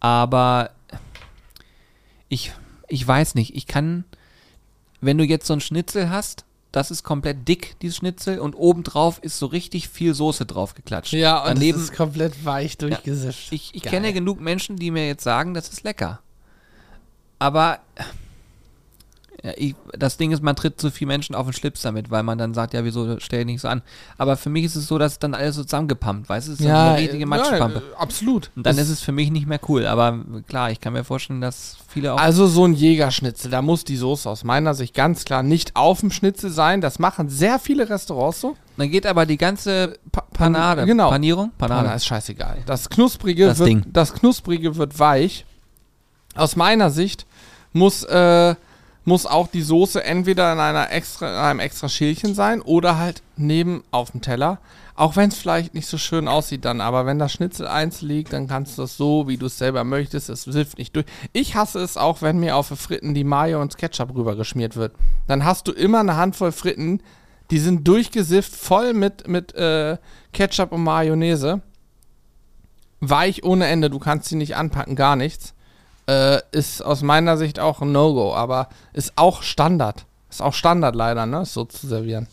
Aber ich, ich weiß nicht, ich kann, wenn du jetzt so ein Schnitzel hast, das ist komplett dick, dieses Schnitzel, und obendrauf ist so richtig viel Soße drauf geklatscht. Ja, und Daneben, es ist komplett weich durchgesifft. ich, ich Geil. kenne genug Menschen, die mir jetzt sagen, das ist lecker. Aber ja, ich, das Ding ist, man tritt zu viel Menschen auf den Schlips damit, weil man dann sagt, ja, wieso stell dich nicht so an. Aber für mich ist es so, dass dann alles so zusammengepumpt, weißt du? Es ist ja, eine richtige äh, Matschpampe. Ja, absolut. Und dann Das- ist es für mich nicht mehr cool. Aber klar, ich kann mir vorstellen, dass viele auch. Also so ein Jägerschnitzel, da muss die Soße aus meiner Sicht ganz klar nicht auf dem Schnitzel sein. Das machen sehr viele Restaurants so. Dann geht aber die ganze Pa Pan- Panade. Genau. Panierung? Panade Panade. ist scheißegal. Das Knusprige, Das wird, Ding. das Knusprige wird weich. Aus meiner Sicht muss, äh, muss auch die Soße entweder in, einer extra, in einem extra Schälchen sein oder halt neben auf dem Teller. Auch wenn es vielleicht nicht so schön aussieht dann, aber wenn das Schnitzel eins liegt, dann kannst du das so, wie du es selber möchtest. Es hilft nicht durch. Ich hasse es auch, wenn mir auf Fritten die Mayo und Ketchup rübergeschmiert wird. Dann hast du immer eine Handvoll Fritten, die sind durchgesifft, voll mit, mit äh, Ketchup und Mayonnaise. Weich ohne Ende, du kannst sie nicht anpacken, gar nichts. Äh, ist aus meiner Sicht auch ein No-Go, aber ist auch Standard. Ist auch Standard leider, ne? So zu servieren.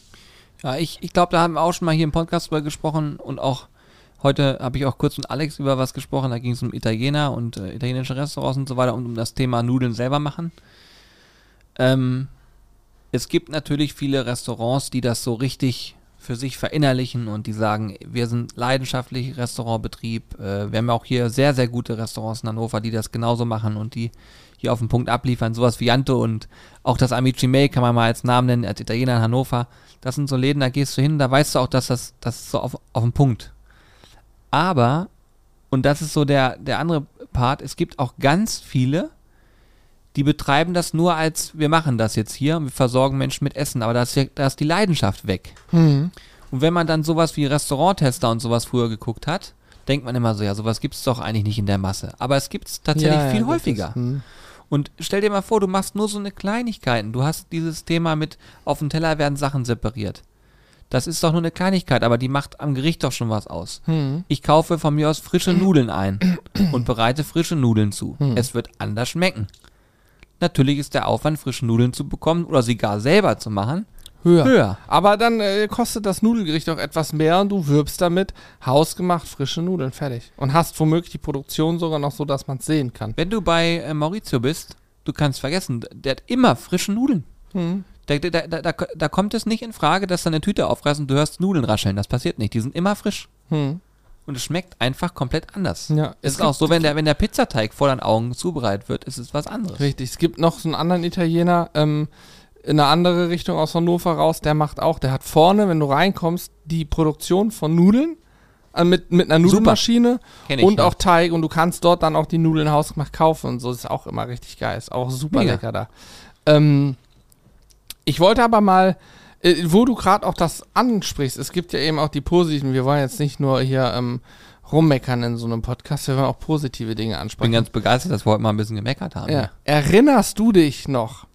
Ja, ich, ich glaube, da haben wir auch schon mal hier im Podcast drüber gesprochen und auch heute habe ich auch kurz mit Alex über was gesprochen. Da ging es um Italiener und äh, italienische Restaurants und so weiter und um das Thema Nudeln selber machen. Ähm, es gibt natürlich viele Restaurants, die das so richtig für sich verinnerlichen und die sagen, wir sind leidenschaftlich Restaurantbetrieb. Äh, wir haben auch hier sehr, sehr gute Restaurants in Hannover, die das genauso machen und die hier auf den Punkt abliefern. Sowas wie Janto und auch das Amici May kann man mal als Namen nennen, als Italiener in Hannover. Das sind so Läden, da gehst du hin, da weißt du auch, dass das, das ist so auf, auf den Punkt. Aber, und das ist so der, der andere Part, es gibt auch ganz viele, die betreiben das nur als, wir machen das jetzt hier und wir versorgen Menschen mit Essen, aber da ist, ja, da ist die Leidenschaft weg. Hm. Und wenn man dann sowas wie Restauranttester und sowas früher geguckt hat, denkt man immer so, ja, sowas gibt es doch eigentlich nicht in der Masse. Aber es gibt es tatsächlich Ja, ja, viel das häufiger. Ist, hm. Und stell dir mal vor, du machst nur so eine Kleinigkeiten. Du hast dieses Thema mit, auf dem Teller werden Sachen separiert. Das ist doch nur eine Kleinigkeit, aber die macht am Gericht doch schon was aus. Hm. Ich kaufe von mir aus frische Nudeln ein und bereite frische Nudeln zu. Es wird anders schmecken. Natürlich ist der Aufwand, frische Nudeln zu bekommen oder sie gar selber zu machen, Höher. höher. Aber dann äh, kostet das Nudelgericht auch etwas mehr und du wirbst damit hausgemacht frische Nudeln fertig. Und hast womöglich die Produktion sogar noch so, dass man es sehen kann. Wenn du bei äh, Maurizio bist, du kannst vergessen, der hat immer frische Nudeln. Hm. Da, da, da, da, kommt es nicht in Frage, dass da eine Tüte aufreißt und du hörst Nudeln rascheln. Das passiert nicht. Die sind immer frisch. Hm. Und es schmeckt einfach komplett anders. Ja, Es es ist auch so, wenn der, wenn der Pizzateig vor deinen Augen zubereitet wird, ist es was anderes. Richtig. Es gibt noch so einen anderen Italiener ähm, in eine andere Richtung aus Hannover raus, der macht auch, der hat vorne, wenn du reinkommst, die Produktion von Nudeln äh, mit, mit einer. Nudelmaschine ich, und ja. auch Teig und du kannst dort dann auch die Nudeln hausgemacht kaufen und so. Das ist auch immer richtig geil. Ist auch super Mega. lecker da. Ähm, ich wollte aber mal, äh, wo du gerade auch das ansprichst, es gibt ja eben auch die positiven, wir wollen jetzt nicht nur hier ähm, rummeckern in so einem Podcast, wir wollen auch positive Dinge Ich bin ansprechen. ganz begeistert, dass wir heute mal ein bisschen gemeckert haben. Ja. Erinnerst du dich noch?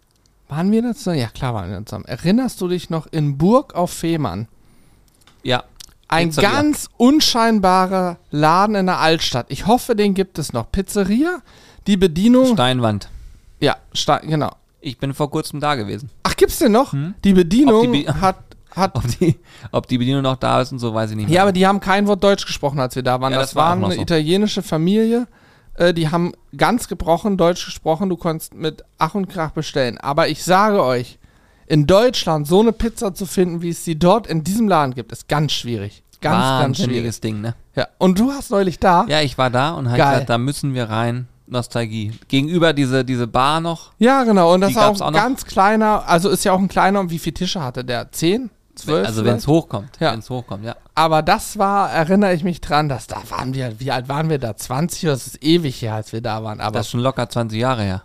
Waren wir da zusammen? Ja, klar waren wir da zusammen. Erinnerst du dich noch in Burg auf Fehmarn? ja. Ein Pizzeria. ganz unscheinbarer Laden in der Altstadt. Ich hoffe, den gibt es noch. Pizzeria, die Bedienung. Steinwand. ja, Ste genau. Ich bin vor kurzem da gewesen. Gibt's den noch? Hm? Die Bedienung Ob die Be- hat, hat. Ob die, ob die Bedienung noch da ist und so, weiß ich nicht mehr. Ja, aber die haben kein Wort Deutsch gesprochen, als wir da waren. Ja, das, das war war eine so. italienische Familie. Äh, die haben ganz gebrochen Deutsch gesprochen. Du konntest mit Ach und Krach bestellen. Aber ich sage euch, in Deutschland so eine Pizza zu finden, wie es sie dort in diesem Laden gibt, ist ganz schwierig. Ganz, ganz schwierig. Wahnsinniges Ding, ne? Ja. Und du hast neulich da. Ja, ich war da und habe gesagt, da müssen wir rein. Nostalgie. Gegenüber diese, diese Bar noch. Ja, genau. Und das ist auch ein auch ganz kleiner, also ist ja auch ein kleiner. Und wie viele Tische hatte der? Zehn? Zwölf? also wenn es hochkommt. Ja. Wenn es hochkommt, ja. Aber das war, erinnere ich mich dran, dass da waren wir, wie alt waren wir da? 20 oder das ist ewig her, als wir da waren. Aber Das ist schon locker 20 Jahre her.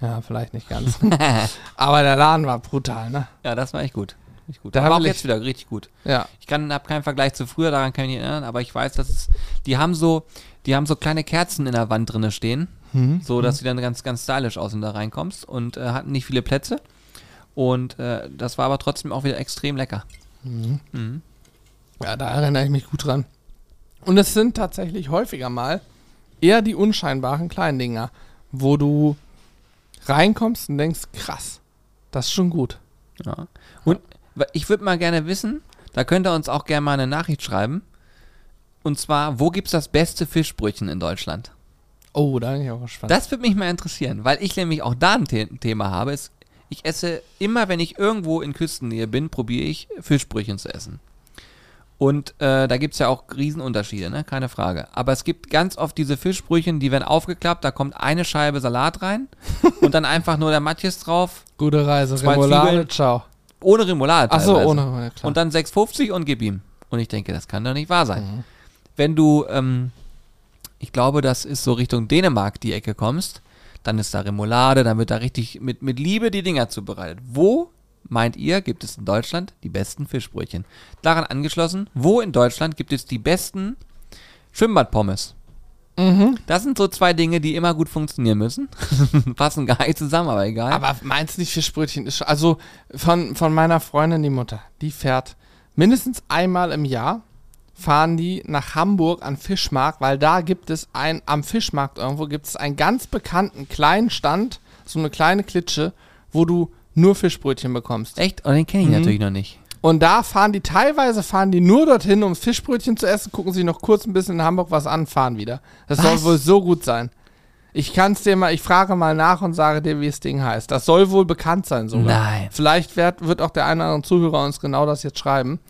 Ja, vielleicht nicht ganz. Aber der Laden war brutal, ne? Ja, das war echt gut. Echt gut. Da aber auch jetzt wieder richtig gut. Ja. Ich kann habe keinen Vergleich zu früher, daran kann ich mich nicht erinnern, aber ich weiß, dass es die haben so die haben so kleine Kerzen in der Wand drinne stehen, Mhm. so dass sie dann ganz ganz stylisch aus und da reinkommst und äh, hatten nicht viele Plätze und äh, das war aber trotzdem auch wieder extrem lecker. Mhm. Ja, da erinnere ich mich gut dran. Und es sind tatsächlich häufiger mal eher die unscheinbaren kleinen Dinger, wo du reinkommst und denkst, krass, das ist schon gut. Ja. Und ich würde mal gerne wissen, da könnt ihr uns auch gerne mal eine Nachricht schreiben. Und zwar, wo gibt's das beste Fischbrötchen in Deutschland? Oh, da bin ich auch gespannt. Das würde mich mal interessieren, weil ich nämlich auch da ein The Thema habe. Ist, ich esse immer, wenn ich irgendwo in Küstennähe bin, probiere ich Fischbrötchen zu essen. Und äh, da gibt es ja auch Riesenunterschiede, ne? keine Frage. Aber es gibt ganz oft diese Fischbrötchen, die werden aufgeklappt, da kommt eine Scheibe Salat rein und dann einfach nur der Matjes drauf, Gute Reise, Remoulade, Zwiebeln. ciao. ohne Remoulade. Achso, ohne, ja, klar. Und dann 6,50 und gib ihm. Und ich denke, das kann doch nicht wahr sein. Mhm. Wenn du, ähm, ich glaube, das ist so Richtung Dänemark die Ecke kommst, dann ist da Remoulade, dann wird da richtig mit, mit Liebe die Dinger zubereitet. Wo, meint ihr, gibt es in Deutschland die besten Fischbrötchen? Daran angeschlossen, wo in Deutschland gibt es die besten Schwimmbadpommes? Mhm. Das sind so zwei Dinge, die immer gut funktionieren müssen. Passen gar nicht zusammen, aber egal. Aber meinst du nicht, Fischbrötchen ist schon, also von, von meiner Freundin, die Mutter, die fährt mindestens einmal im Jahr, fahren die nach Hamburg an Fischmarkt, weil da gibt es ein, am Fischmarkt irgendwo gibt es einen ganz bekannten kleinen Stand, so eine kleine Klitsche, wo du nur Fischbrötchen bekommst. Echt? Oh, den kenne ich Mhm. natürlich noch nicht. Und da fahren die, teilweise fahren die nur dorthin, um Fischbrötchen zu essen, gucken sich noch kurz ein bisschen in Hamburg was an, fahren wieder. Das soll Was? wohl so gut sein. Ich kann es dir mal, ich frage mal nach und sage dir, wie das Ding heißt. Das soll wohl bekannt sein sogar. Nein. Vielleicht wird, wird auch der eine oder andere Zuhörer uns genau das jetzt schreiben.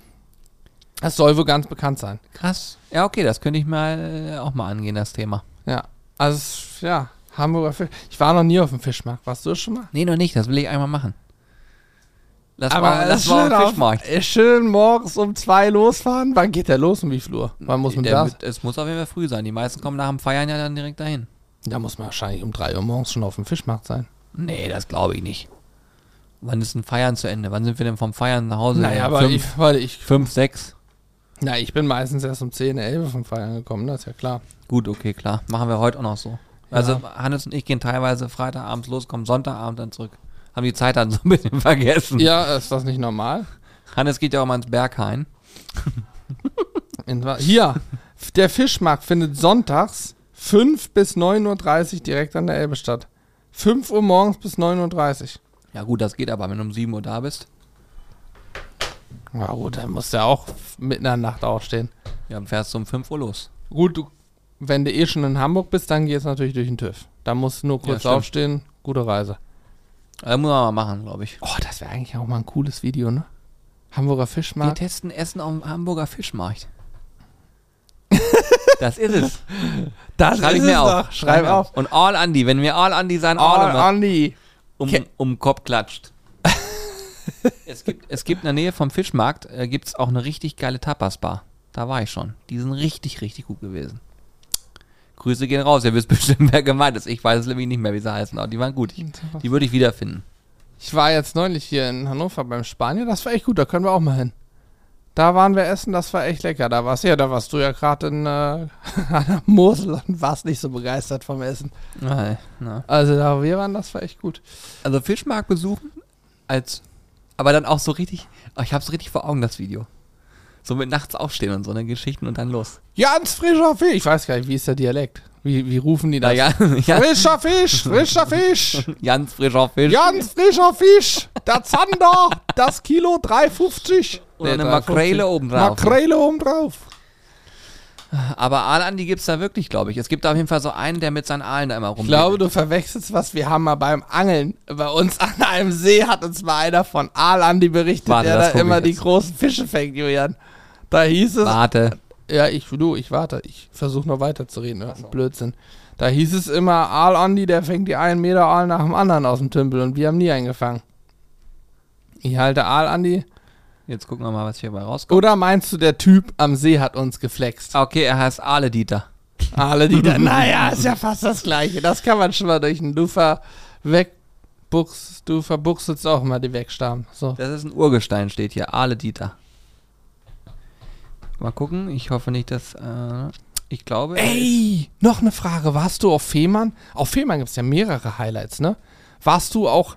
Das soll wohl ganz bekannt sein. Krass. Ja, okay, das könnte ich mal äh, auch mal angehen, das Thema. Ja. Also, ja, Hamburger Fisch. Ich war noch nie auf dem Fischmarkt. Warst du das schon mal? Nee, noch nicht, das will ich einmal machen. Lass Aber mal, lass mal auf den auf, Fischmarkt. äh, schön morgens um zwei losfahren. Wann geht der los? Um wie viel Uhr? Wann muss man Der da? wird- Es muss auf jeden Fall früh sein. Die meisten kommen nach dem Feiern ja dann direkt dahin. Da muss man wahrscheinlich um drei Uhr morgens schon auf dem Fischmarkt sein. Nee, das glaube ich nicht. Wann ist ein Feiern zu Ende? Wann sind wir denn vom Feiern nach Hause? Naja, aber fünf, ich, warte, ich, fünf, sechs. Na, ich bin meistens erst um 10, 11 vom Feiern gekommen, das ist ja klar. Gut, okay, klar. Machen wir heute auch noch so. Also Ja. Hannes und ich gehen teilweise Freitagabends los, kommen Sonntagabend dann zurück. Haben die Zeit dann so ein bisschen vergessen. Ja, ist das nicht normal? Hannes geht ja auch mal ins Berghain. Hier, der Fischmarkt findet sonntags 5 bis 9.30 Uhr direkt an der Elbe statt. 5 Uhr morgens bis 9.30 Uhr. Ja gut, das geht aber, wenn du um 7 Uhr da bist. Ja gut, dann musst du ja auch mitten in der Nacht aufstehen. Ja, dann fährst du um 5 Uhr los. Gut, du, wenn du eh schon in Hamburg bist, dann geht es natürlich durch den TÜV. Da musst du nur kurz stimmt. aufstehen. Gute Reise. Das muss man mal machen, glaube ich. Oh, das wäre eigentlich auch mal ein cooles Video, ne? Hamburger Wir Fischmarkt. testen Essen am Hamburger Fischmarkt. das ist es. Das Schreib ich ist mir es auf. doch. Schreib mir auf. Und All Andy, wenn wir All Andy sein, All, All Andi. um, Ke- um Kopf klatscht. Es, gibt, es gibt in der Nähe vom Fischmarkt äh, gibt's auch eine richtig geile Tapas-Bar. Da war ich schon. Die sind richtig, richtig gut gewesen. Grüße gehen raus. Ihr wisst bestimmt, wer gemeint ist. Ich weiß es nämlich nicht mehr, wie sie heißen. Aber die waren gut. Ich, die würde ich wiederfinden. Ich war jetzt neulich hier in Hannover beim Spanier. Das war echt gut. Da können wir auch mal hin. Da waren wir essen. Das war echt lecker. Da warst ja, da warst du ja gerade in äh, der Mosel und warst nicht so begeistert vom Essen. Na, na. Also da wir waren, das war echt gut. Also Fischmarkt besuchen als aber dann auch so richtig, oh, ich hab's richtig vor Augen, das Video. So mit nachts aufstehen und so eine Geschichten und dann los. Ganz frischer Fisch. Ich weiß gar nicht, wie ist der Dialekt? Wie, wie rufen die das? ja, ja, Frischer Fisch, frischer Fisch. ganz frischer Fisch. Ganz frischer Fisch. Der Zander, das Kilo 3,50. Und eine 3,50. Makrele oben drauf. Makrele Aber Aalandi gibt's da wirklich, glaube ich. Es gibt da auf jeden Fall so einen, der mit seinen Aalen da immer rum. Ich glaube, du verwechselst was. Wir haben mal beim Angeln bei uns an einem See hat uns mal einer von Aalandi berichtet, Warte, der da immer die großen Fische fängt, Julian. Da hieß es, Warte. ja, ich, du, ich warte, ich versuche noch weiterzureden, ne? Blödsinn. Da hieß es immer, Aalandi, der fängt die einen Meter Aal nach dem anderen aus dem Tümpel und wir haben nie einen gefangen. Ich halte Aalandi. Jetzt gucken wir mal, was hier bei rauskommt. Oder meinst du, der Typ am See hat uns geflext? Ah, Okay, er heißt Aale Dieter. Alle die da, naja, ist ja fast das Gleiche. Das kann man schon mal durch einen Dufer wegbuchst. Du verbuchselst auch mal die Wegstammen. So. Das ist ein Urgestein, steht hier. Aale Dieter. Mal gucken. Ich hoffe nicht, dass. Äh, ich glaube. Ey, noch eine Frage. Warst du auf Fehmarn? Auf Fehmarn gibt es ja mehrere Highlights, ne? Warst du auch,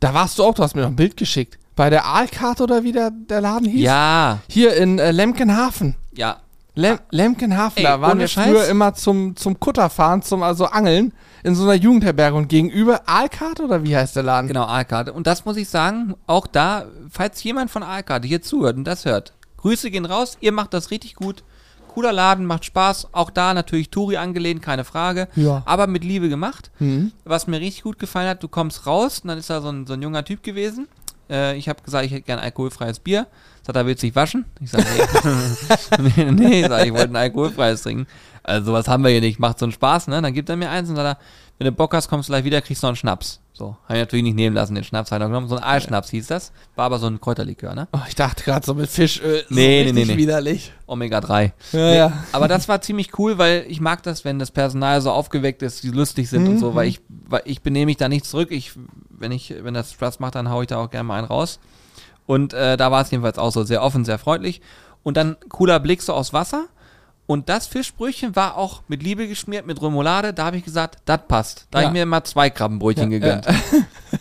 da warst du auch, du hast mir noch ein Bild geschickt. Bei der Aalkarte oder wie der, der Laden hieß? Ja, Hier in äh, Lemkenhafen. ja. Lem Lemkenhafen, Ey, da waren wir Scheiß? früher immer zum, zum Kutterfahren, zum also Angeln in so einer Jugendherberge und gegenüber Aalkarte oder wie heißt der Laden? Genau, Aalkarte. Und das muss ich sagen, auch da, falls jemand von Aalkarte hier zuhört und das hört, Grüße gehen raus, ihr macht das richtig gut. Cooler Laden, macht Spaß. Auch da natürlich Touri angelehnt, keine Frage. Ja. Aber mit Liebe gemacht. Mhm. Was mir richtig gut gefallen hat, du kommst raus und dann ist da so ein, so ein junger Typ gewesen. Äh, ich habe gesagt, ich hätte gern alkoholfreies Bier. Sagt er, willst du dich waschen? Ich sage, nee. nee, nee, sag, ich wollte ein alkoholfreies trinken. Also sowas haben wir hier nicht, macht so einen Spaß, ne? Dann gibt er mir eins und sagt er, wenn du Bock hast, kommst du gleich wieder, kriegst du noch einen Schnaps. So, habe ich natürlich nicht nehmen lassen, den Schnaps habe ich noch genommen. So ein Aalschnaps hieß das. War aber so ein Kräuterlikör, ne? Oh, ich dachte gerade so mit Fischöl. so Nee, nee, nee, nee. widerlich. Omega 3. Ja, Nee, ja. Aber das war ziemlich cool, weil ich mag das, wenn das Personal so aufgeweckt ist, die lustig sind und so, weil ich, weil ich benehme mich da nicht zurück. Ich, wenn ich, wenn das Spaß macht, dann hau ich da auch gerne mal einen raus. Und äh, da war es jedenfalls auch so sehr offen, sehr freundlich. Und dann cooler Blick so aus Wasser. Und das Fischbrötchen war auch mit Liebe geschmiert, mit Remoulade. Da habe ich gesagt, das passt. Da Ja. habe ich mir mal zwei Krabbenbrötchen gegönnt.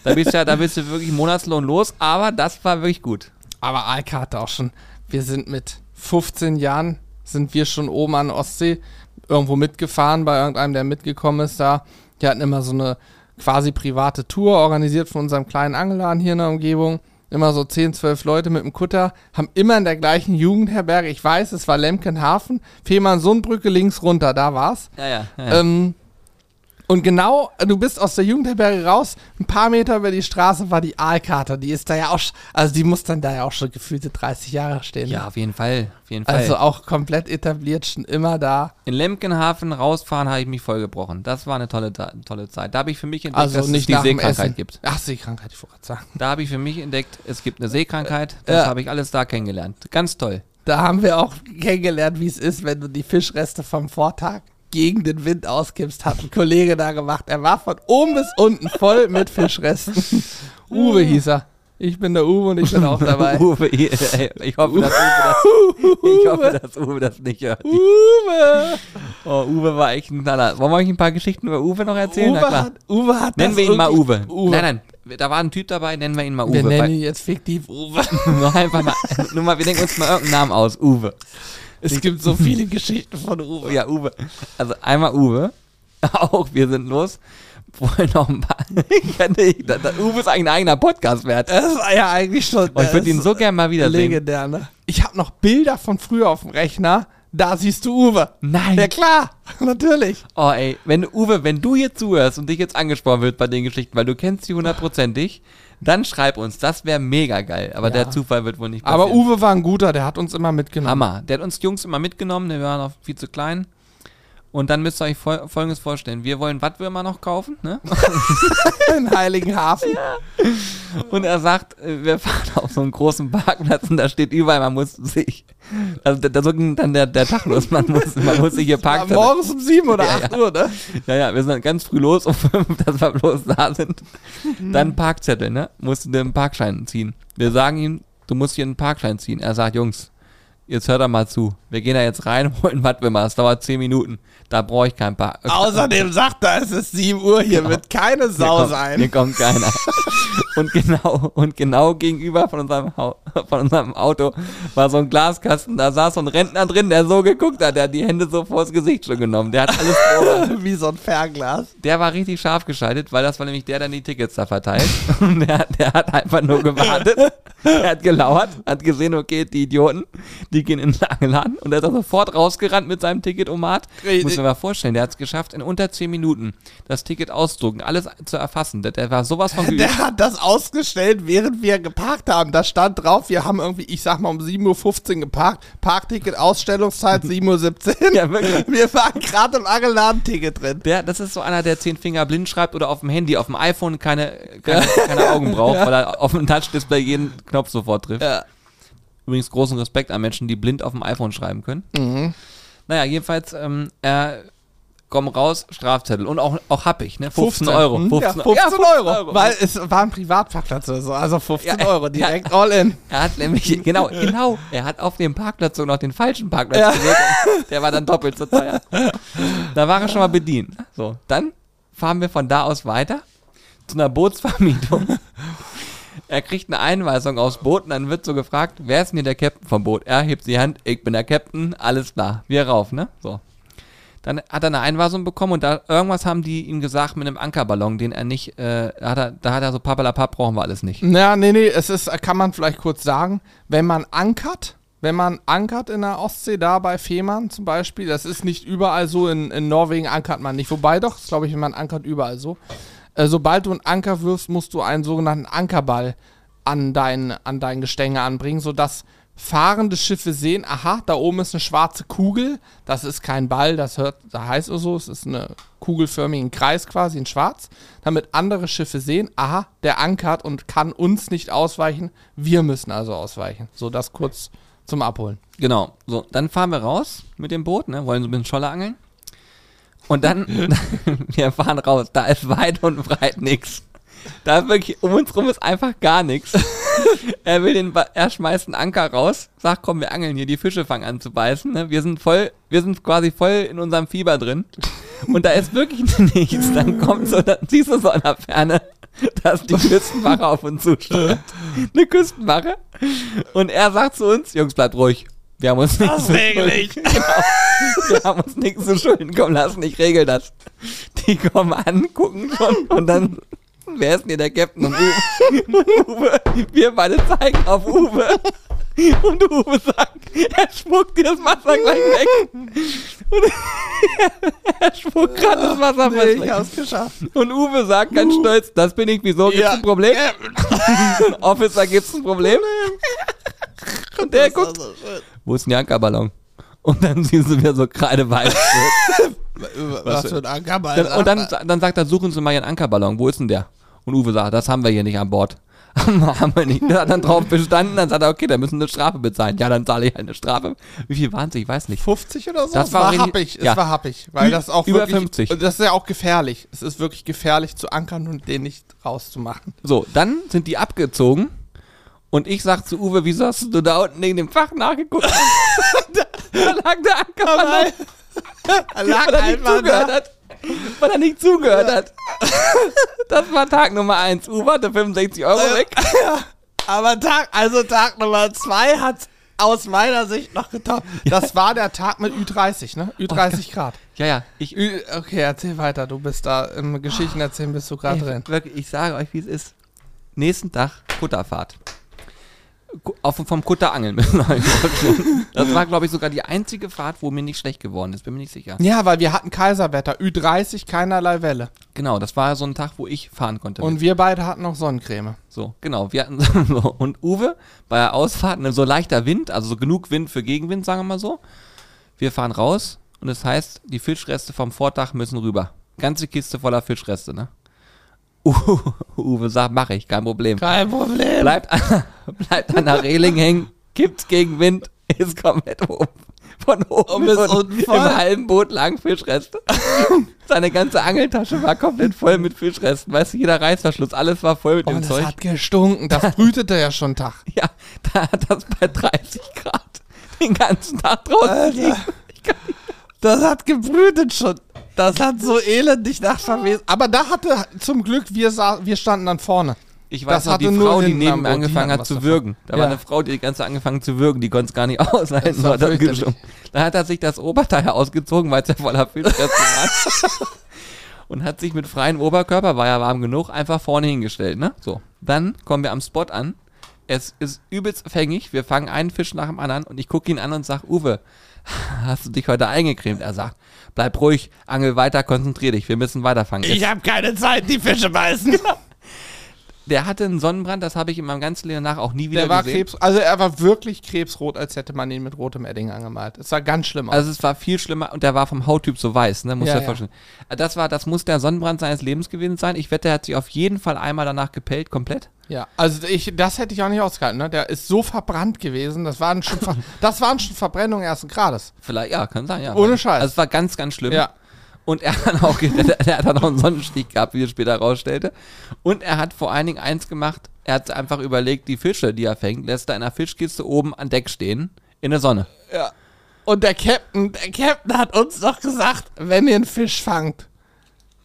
Da bist du ja, da bist du wirklich Monatslohn los, aber das war wirklich gut. Aber Aalkarte auch schon. Wir sind mit 15 Jahren, sind wir schon oben an der Ostsee irgendwo mitgefahren bei irgendeinem, der mitgekommen ist da. Die hatten immer so eine quasi private Tour organisiert von unserem kleinen Angelladen hier in der Umgebung. Immer so 10, 12 Leute mit dem Kutter, haben immer in der gleichen Jugendherberge, ich weiß, es war Lemkenhafen, Fehmarn-Sundbrücke links runter, da war's. Ja, ja. ja, ja. Ähm, Und genau, du bist aus der Jugendherberge raus, ein paar Meter über die Straße war die Aalkarte. Die ist da ja auch, also die muss dann da ja auch schon gefühlte 30 Jahre stehen. Ja, auf jeden Fall. Auf jeden Fall. Also auch komplett etabliert, schon immer da. In Lemkenhafen rausfahren habe ich mich vollgebrochen. Das war eine tolle, tolle Zeit. Da habe ich für mich entdeckt, Also dass nicht es die Seekrankheit gibt. Ach, Seekrankheit, ich wollte gerade sagen. Da habe ich für mich entdeckt, es gibt eine Seekrankheit. Das Ja. habe ich alles da kennengelernt. Ganz toll. Da haben wir auch kennengelernt, wie es ist, wenn du die Fischreste vom Vortag gegen den Wind auskippst, hat ein Kollege da gemacht. Er war von oben bis unten voll mit Fischresten. Uwe hieß er. Ich bin der Uwe und ich bin auch dabei. Uwe, ich, ich, hoffe, dass Uwe das, ich hoffe, dass Uwe das nicht hört. Uwe! Oh, Uwe war echt ein Knaller. Wollen wir euch ein paar Geschichten über Uwe noch erzählen? Na Uwe klar. hat, Uwe hat Nennen wir ihn mal Uwe. Uwe. Nein, nein. Da war ein Typ dabei, nennen wir ihn mal Wir Uwe. nennen weil- ihn jetzt fiktiv Uwe. nur einfach mal, nur mal, wir denken uns mal irgendeinen Namen aus. Uwe. Es gibt so viele Geschichten von Uwe. Ja, Uwe. Also einmal Uwe. Auch wir sind los. Wollen noch ein paar. Kann nicht. Da, da, Uwe ist eigentlich ein eigener Podcast wert. Das war ja eigentlich schon. Oh, ich würde ihn so gern mal wiedersehen. Legendär, ne? Ich habe noch Bilder von früher auf dem Rechner. Da siehst du Uwe. Nein. Ja klar, natürlich. Oh ey, wenn du, Uwe, wenn du jetzt zuhörst und dich jetzt angesprochen wird bei den Geschichten, weil du kennst sie hundertprozentig, dann schreib uns. Das wäre mega geil. Aber Ja. der Zufall wird wohl nicht Aber passieren. Uwe war ein guter, der hat uns immer mitgenommen. Hammer. Der hat uns Jungs immer mitgenommen, wir waren noch viel zu klein. Und dann müsst ihr euch fol folgendes vorstellen. Wir wollen Wattwürmer noch kaufen, ne? In Heiligenhafen. Und er sagt, äh, wir fahren auf so einen großen Parkplatz und da steht überall, man muss sich, also da, so ging dann der, der Tag los, man muss, man muss sich hier parken. morgens um sieben oder Ja, acht ja. Uhr, ne? Ja, ja, wir sind dann ganz früh los, um fünf, dass wir bloß da sind. Dann Parkzettel, ne? Musst du den Parkschein ziehen. Wir sagen ihm, du musst hier einen Parkschein ziehen. Er sagt, Jungs, jetzt hört er mal zu. Wir gehen da jetzt rein, holen Wattwimmer. Es dauert zehn Minuten. Da brauche ich keinen Park. Außerdem sagt er, es ist sieben Uhr, hier wird keine Hier Sau kommt, sein. Hier kommt keiner. und genau, und genau gegenüber von unserem, von unserem Auto war so ein Glaskasten, da saß so ein Rentner drin, der so geguckt hat, der hat die Hände so vors Gesicht schon genommen. Der hat alles vor. Wie so ein Fernglas. Der war richtig scharf geschaltet, weil das war nämlich der, der die Tickets da verteilt. Und der, der hat einfach nur gewartet. Er hat gelauert, hat gesehen, okay, die Idioten, die gehen in den Laden und er ist sofort rausgerannt mit seinem Ticketomat. Richtig. Muss mir mal vorstellen, der hat es geschafft, in unter 10 Minuten das Ticket auszudrucken, alles zu erfassen. Der, der war sowas von geübt. Der hat das ausgestellt, während wir geparkt haben. Da stand drauf, wir haben irgendwie, ich sag mal, um 7.15 Uhr geparkt. Parkticket, Ausstellungszeit 7.17 Uhr. Ja, wirklich. Wir waren gerade im Angelladen-Ticket drin. Der, das ist so einer, der zehn Finger blind schreibt oder auf dem Handy, auf dem iPhone keine, keine, keine Augen braucht, weil er auf dem Touchdisplay jeden Knopf sofort trifft. Ja. Übrigens großen Respekt an Menschen, die blind auf dem iPhone schreiben können. Naja, jedenfalls, ähm, er komm raus, Strafzettel. Und auch, auch happig, ne? 15, Euro. Hm? 15, ja, 15, Ja, Euro. Weil es war ein Privatparkplatz oder so. Also 15 Ja, Euro, direkt all in. Er hat nämlich, genau, genau, er hat auf dem Parkplatz sogar noch den falschen Parkplatz Ja. gewählt. Der war dann doppelt so teuer. Da war er schon mal bedient. So, dann fahren wir von da aus weiter zu einer Bootsvermietung. Er kriegt eine Einweisung aufs Boot und dann wird so gefragt, wer ist denn hier der Captain vom Boot? Er hebt die Hand, ich bin der Captain, alles klar, wir rauf, ne? So. Dann hat er eine Einweisung bekommen und da irgendwas haben die ihm gesagt mit einem Ankerballon, den er nicht, äh, da hat er, da hat er so papalapap, brauchen wir alles nicht. Ja, nee, nee, es ist, kann man vielleicht kurz sagen, wenn man ankert, wenn man ankert in der Ostsee, da bei Fehmarn zum Beispiel, das ist nicht überall so, in, in Norwegen ankert man nicht, wobei doch, glaube ich, wenn man ankert, überall so. Äh, sobald du einen Anker wirfst, musst du einen sogenannten Ankerball an dein, an dein Gestänge anbringen, sodass fahrende Schiffe sehen, aha, da oben ist eine schwarze Kugel, das ist kein Ball, das hört, da heißt es so, es ist eine kugelförmigen Kreis quasi in schwarz, damit andere Schiffe sehen, aha, der ankert und kann uns nicht ausweichen, wir müssen also ausweichen. So, das kurz zum Abholen. Genau. So, dann fahren wir raus mit dem Boot, ne? Wollen so ein bisschen Scholle angeln. Und dann, wir fahren raus. Da ist weit und breit nix. Da ist wirklich, um uns rum ist einfach gar nichts. er will den, Ba- er schmeißt einen Anker raus, sagt, komm, wir angeln hier, die Fische fangen an zu beißen. Ne? Wir sind voll, wir sind quasi voll in unserem Fieber drin. Und da ist wirklich nichts. Dann kommt so, dann siehst du so an der Ferne, dass die Küstenwache auf uns zusteuert. Eine Küstenwache. Und er sagt zu uns, Jungs, bleibt ruhig. Wir haben uns nichts regel schulden. Genau. Wir haben uns nichts zu schulden. Komm, lass mich, regel das. Die kommen an, gucken schon und dann, wer ist denn hier der Captain? Und Uwe, wir beide zeigen auf Uwe. Und Uwe sagt, er spuckt dir das Wasser gleich weg. er spuckt gerade das Wasser Nee, fast ich weg. hab's geschafft. Und Uwe sagt ganz stolz, das bin ich, wieso, gibt's Ja. ein Problem? Officer, gibt's ein Problem? Und der guckt, wo ist denn der Ankerballon? Und dann siehst du wieder so kreideweiß. Was, für ein Ankerball. Dann, und dann, dann sagt er, suchen Sie mal Ihren Ankerballon, wo ist denn der? Und Uwe sagt, das haben wir hier nicht an Bord. haben wir nicht. Er hat dann drauf bestanden, dann sagt er, okay, dann müssen wir eine Strafe bezahlen. Ja, dann zahle ich eine Strafe. Wie viel waren es? Ich weiß nicht. 50 oder so? Das es war war happig, es ja. war happig, weil Ü- das auch über wirklich, 50. Und das ist ja auch gefährlich. Es ist wirklich gefährlich zu ankern und den nicht rauszumachen. So, dann sind die abgezogen und ich sag zu Uwe, wieso hast du da unten in dem Fach nachgeguckt? da, da lag der Ankerballon, Lag weil er nicht zugehört hat. Weil er nicht zugehört hat. Das war Tag Nummer 1. Uwe hatte 65 Euro weg. Aber Tag, also Tag Nummer 2 hat aus meiner Sicht noch getoppt. Das war der Tag mit Ü30, ne? Ü30 Grad. Ja, ja, ich, Ü okay, erzähl weiter. Du bist da im Geschichten erzählen, bist du gerade drin. Wirklich, ich sage euch, wie es ist. Nächsten Tag Kutterfahrt. Auf, vom Kutter angeln müssen. das war, glaube ich, sogar die einzige Fahrt, wo mir nicht schlecht geworden ist. Bin mir nicht sicher. Ja, weil wir hatten Kaiserwetter. Ü30, keinerlei Welle. Genau, das war so ein Tag, wo ich fahren konnte. Und wir beide hatten noch Sonnencreme. So, genau. Wir hatten so, und Uwe bei der Ausfahrt, ne, so leichter Wind, also so genug Wind für Gegenwind, sagen wir mal so. Wir fahren raus und das heißt, die Fischreste vom Vortag müssen rüber. Ganze Kiste voller Fischreste, ne? Uh, Uwe sagt, mache ich, kein Problem. Kein Problem. Bleibt an, bleibt an der Reling hängen, kippt's gegen Wind, ist komplett oben. Von oben bis unten voll. im halben Boot lang Fischreste. Seine ganze Angeltasche war komplett voll mit Fischresten. Weißt du, jeder Reißverschluss, alles war voll mit Oh, dem das Zeug. hat gestunken. Das brütete ja schon Tag. Ja, da hat das bei 30 Grad den ganzen Tag draußen Alter. Das hat gebrütet schon. Das hat so elendig nach verwesen. Aber da hatte zum Glück, wir, sa wir standen dann vorne. Ich Das weiß noch, die Frau, die neben mir angefangen hat zu würgen. Da Ja. war eine Frau, die die ganze angefangen zu würgen, die konnte es gar nicht aushalten. Das das. Da hat er sich das Oberteil ausgezogen, weil es ja voller Fischreste war. Und hat sich mit freiem Oberkörper, war ja warm genug, einfach vorne hingestellt. Ne? So, dann kommen wir am Spot an. Es ist übelst fängig. Wir fangen einen Fisch nach dem anderen und ich gucke ihn an und sage, Uwe, hast du dich heute eingecremt? Er sagt, bleib ruhig, angel weiter, konzentrier dich, wir müssen weiterfangen. Jetzt- habe keine Zeit, die Fische beißen. der hatte einen Sonnenbrand, das habe ich in meinem ganzen Leben nach auch nie wieder Der war gesehen. Krebs, also er war wirklich krebsrot, als hätte man ihn mit rotem Edding angemalt. Es sah ganz schlimm aus. Also es war viel schlimmer und der war vom Hauttyp so weiß, ne? Muss ja, ja. vorstellen. Das war, das muss der Sonnenbrand seines Lebens gewesen sein. Ich wette, er hat sich auf jeden Fall einmal danach gepellt, komplett. Ja, also ich, das hätte ich auch nicht ausgehalten. Ne? Der ist so verbrannt gewesen. Das waren schon, Ver das waren schon Verbrennungen ersten Grades. Vielleicht, ja, kann sein, ja. Ohne Scheiß. Also es war ganz, ganz schlimm. Ja. Und er hat auch, der, der hat dann auch einen Sonnenstich gehabt, wie es später rausstellte. Und er hat vor allen Dingen eins gemacht, er hat einfach überlegt, die Fische, die er fängt, lässt er in einer Fischkiste oben an Deck stehen, in der Sonne. Ja. Und der Captain, der Captain hat uns doch gesagt, wenn ihr einen Fisch fangt,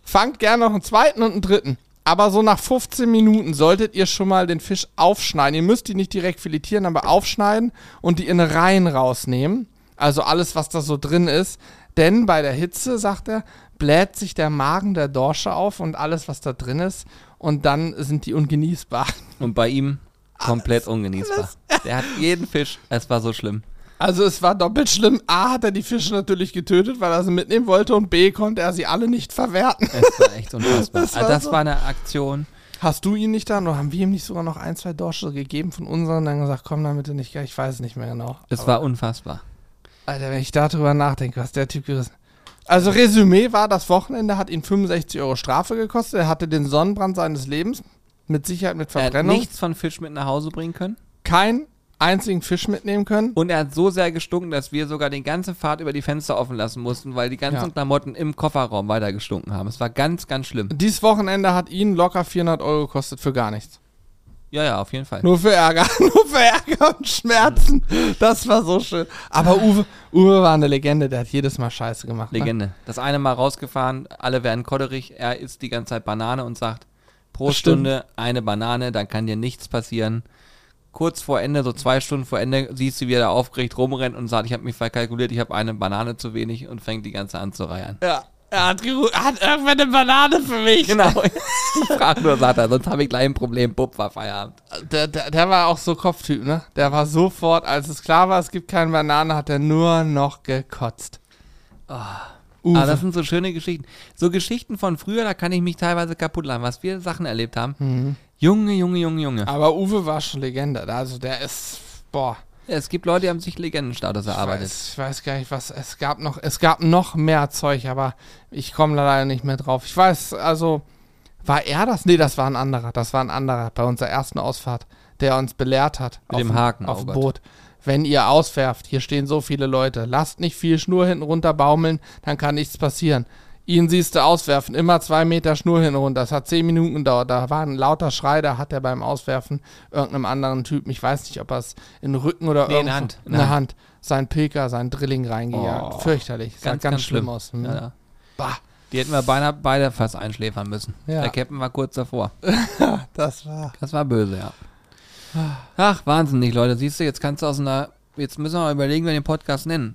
fangt gerne noch einen zweiten und einen dritten. Aber so nach 15 Minuten solltet ihr schon mal den Fisch aufschneiden. Ihr müsst ihn nicht direkt filetieren, aber aufschneiden und die Innereien rausnehmen. Also alles, was da so drin ist. Denn bei der Hitze, sagt er, bläht sich der Magen der Dorsche auf und alles, was da drin ist. Und dann sind die ungenießbar. Und bei ihm komplett ungenießbar. Der hat jeden Fisch, es war so schlimm. Also es war doppelt schlimm. A hat er die Fische natürlich getötet, weil er sie mitnehmen wollte und B konnte er sie alle nicht verwerten. Es war echt unfassbar. Das Das, war also das so- war eine Aktion. Hast du ihn nicht dann oder haben wir ihm nicht sogar noch ein, zwei Dorsche gegeben von unseren und dann gesagt, komm damit nicht, ich weiß es nicht mehr genau. Es Aber, war unfassbar. Alter, wenn ich darüber nachdenke, was der Typ gerissen Also Resümee war, das Wochenende hat ihn 65 Euro Strafe gekostet. Er hatte den Sonnenbrand seines Lebens. Mit Sicherheit mit Er hat Verbrennung. nichts von Fisch mit nach Hause bringen können. Keinen einzigen Fisch mitnehmen können. Und er hat so sehr gestunken, dass wir sogar die ganze Fahrt über die Fenster offen lassen mussten, weil die ganzen Ja. Klamotten im Kofferraum weiter gestunken haben. Es war ganz, ganz schlimm. Dieses Wochenende hat ihn locker 400 Euro gekostet für gar nichts. Ja, ja, auf jeden Fall. Nur für Ärger, nur für Ärger und Schmerzen. Das war so schön. Aber Uwe, Uwe war eine Legende, der hat jedes Mal Scheiße gemacht. Ne? Legende. Das eine Mal rausgefahren, alle werden kodderig. Er isst die ganze Zeit Banane und sagt, pro. Stunde eine Banane, dann kann dir nichts passieren. Kurz vor Ende, so zwei Stunden vor Ende, siehst du, wie er da aufgeregt rumrennt und sagt, ich habe mich verkalkuliert, ich habe eine Banane zu wenig und fängt die ganze an zu reiern. Ja, er hat, hat irgendwann eine Banane für mich. Genau. Ich frag nur, sagt er, sonst habe ich gleich ein Problem. Bupp, war Feierabend. Der, der, der war auch so Kopftyp, ne? Der war sofort, als es klar war, es gibt keine Banane, hat er nur noch gekotzt. Uwe. Ah, das sind so schöne Geschichten. So Geschichten von früher, da kann ich mich teilweise kaputt lachen, was wir Sachen erlebt haben. Mhm. Junge, Junge, Junge, Junge. Aber Uwe war schon Legende. Also der ist, boah. Es gibt Leute, die haben sich Legendenstatus Ich erarbeitet. weiß, ich weiß gar nicht, was. Es gab noch, es gab noch mehr Zeug, aber ich komme leider nicht mehr drauf. Ich weiß, also, war er das? Nee, das war ein anderer. Das war ein anderer bei unserer ersten Ausfahrt, der uns belehrt hat. Mit dem Haken, Auf oh dem Gott. Boot. Wenn ihr auswerft, hier stehen so viele Leute, lasst nicht viel Schnur hinten runter baumeln, dann kann nichts passieren. Ihn siehst du auswerfen, immer zwei Meter Schnur hinten runter. Das hat zehn Minuten gedauert. Da war ein lauter Schrei, da hat er beim Auswerfen irgendeinem anderen Typen, ich weiß nicht, ob er es in den Rücken oder Nee, in irgendwo, der Hand. in der Hand, sein Pilker, sein Drilling reingejagt. Oh. Fürchterlich. Sah Ganz, ganz, ganz schlimm schlimm. aus. Hm. Ja. Bah, Die hätten wir beinahe beide fast einschläfern müssen. Ja. Der Captain war kurz davor. das war. Das war böse, ja. Ach, wahnsinnig, Leute. Siehst du, jetzt kannst du aus einer. Jetzt müssen wir mal überlegen, wer den Podcast nennen.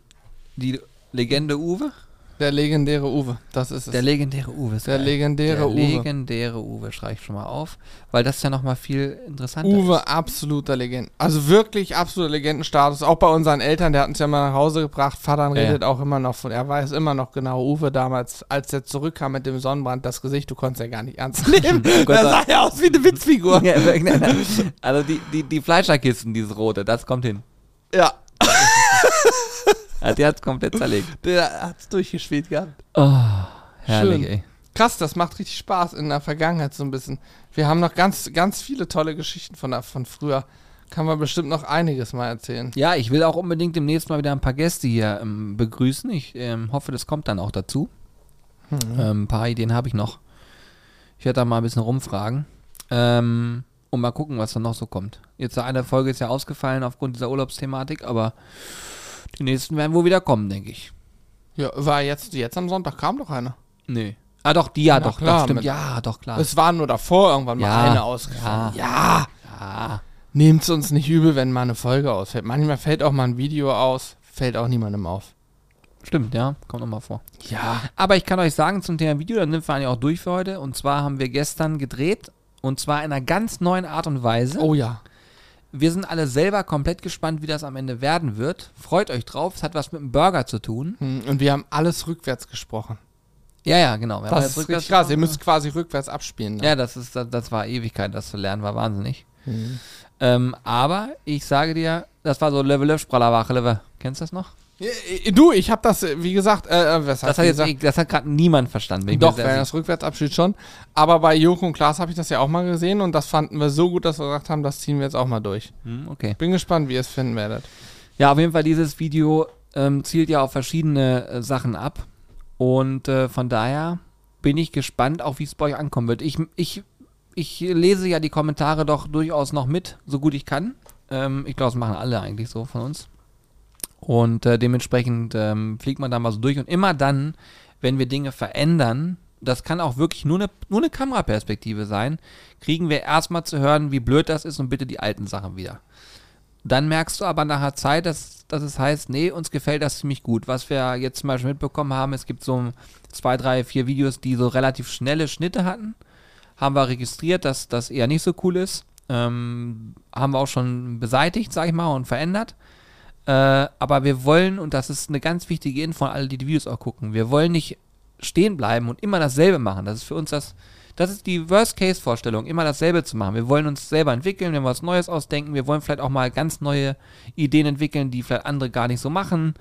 Die Legende Uwe? Der legendäre Uwe, das ist es. Der legendäre Uwe. Der geil. legendäre Der Uwe. legendäre Uwe, schreibe ich schon mal auf. Weil das ja nochmal viel interessanter Uwe, ist. absoluter Legende. Also wirklich absoluter Legendenstatus. Auch bei unseren Eltern, der hat uns ja mal nach Hause gebracht. Vater Ja, redet auch immer noch von, er weiß immer noch genau, Uwe damals, als er zurückkam mit dem Sonnenbrand, das Gesicht, du konntest ja gar nicht ernst nehmen. Gott da sei- sah ja aus wie eine Witzfigur. Ja, also die, die, die Fleischerkisten, dieses rote, das kommt hin. Ja, Ja, der hat's komplett zerlegt. der hat's durchgespielt gehabt. Oh, herrlich, Schön. ey. Krass, das macht richtig Spaß in der Vergangenheit so ein bisschen. Wir haben noch ganz, ganz viele tolle Geschichten von, der- von früher. Kann man bestimmt noch einiges mal erzählen. Ja, ich will auch unbedingt demnächst mal wieder ein paar Gäste hier ähm, begrüßen. Ich ähm, hoffe, das kommt dann auch dazu. Ähm, ein paar Ideen habe ich noch. Ich werde da mal ein bisschen rumfragen. Ähm, und mal gucken, was dann noch so kommt. Jetzt eine Folge ist ja ausgefallen aufgrund dieser Urlaubsthematik, aber die nächsten werden wohl wieder kommen, denke ich. Ja, war jetzt, jetzt am Sonntag kam doch eine. Nee. Ah, doch, die ja, Na doch, klar, doch, stimmt. Ja, doch, klar. Es war nur davor irgendwann mal Ja, eine ausgefallen. ja. ja. ja. Nehmt's uns nicht übel, wenn mal eine Folge ausfällt. Manchmal fällt auch mal ein Video aus, fällt auch niemandem auf. Stimmt, ja, kommt nochmal vor. Ja. Aber ich kann euch sagen zum Thema Video, dann sind wir eigentlich auch durch für heute. Und zwar haben wir gestern gedreht. Und zwar in einer ganz neuen Art und Weise. Oh ja. Wir sind alle selber komplett gespannt, wie das am Ende werden wird. Freut euch drauf. Es hat was mit dem Burger zu tun. Hm, Und wir haben alles rückwärts gesprochen. Ja, ja, genau. Wir Das ist rückwärts richtig krass. Ihr müsst quasi rückwärts abspielen. ne? Ja, das, ist, das, das war Ewigkeit, das zu lernen, war wahnsinnig. Mhm. Ähm, aber ich sage dir, das war so Level Level Sprallerwache Level. Kennst du das noch? Äh, Du, ich habe das, äh, wie gesagt, äh, äh, was Das hat jetzt, gesagt, das hat gerade niemand verstanden. doch, wenn das rückwärts abspielt schon. Aber bei Joko und Klaas habe ich das ja auch mal gesehen und das fanden wir so gut, dass wir gesagt haben, das ziehen wir jetzt auch mal durch. Hm, okay. Bin gespannt, wie ihr es finden werdet. Ja, auf jeden Fall, dieses Video ähm, zielt ja auf verschiedene äh, Sachen ab. Und äh, von daher bin ich gespannt, auch wie es bei euch ankommen wird. Ich, ich, ich lese ja die Kommentare doch durchaus noch mit, so gut ich kann. Ähm, ich glaube, das machen alle eigentlich so von uns. Und äh, dementsprechend ähm, fliegt man da mal so durch. Und immer dann, wenn wir Dinge verändern, das kann auch wirklich nur eine, nur eine Kameraperspektive sein, kriegen wir erstmal zu hören, wie blöd das ist und bitte die alten Sachen wieder. Dann merkst du aber nach einer Zeit, dass, dass es heißt, nee, uns gefällt das ziemlich gut. Was wir jetzt zum Beispiel mitbekommen haben, es gibt so zwei, drei, vier Videos, die so relativ schnelle Schnitte hatten. Haben wir registriert, dass das eher nicht so cool ist. Ähm, haben wir auch schon beseitigt, sag ich mal, und verändert. Äh, aber wir wollen, und das ist eine ganz wichtige Info an alle, die die Videos auch gucken, wir wollen nicht stehen bleiben und immer dasselbe machen. Das ist für uns das, das ist die Worst-Case-Vorstellung, immer dasselbe zu machen. Wir wollen uns selber entwickeln, wir wollen was Neues ausdenken, wir wollen vielleicht auch mal ganz neue Ideen entwickeln, die vielleicht andere gar nicht so machen.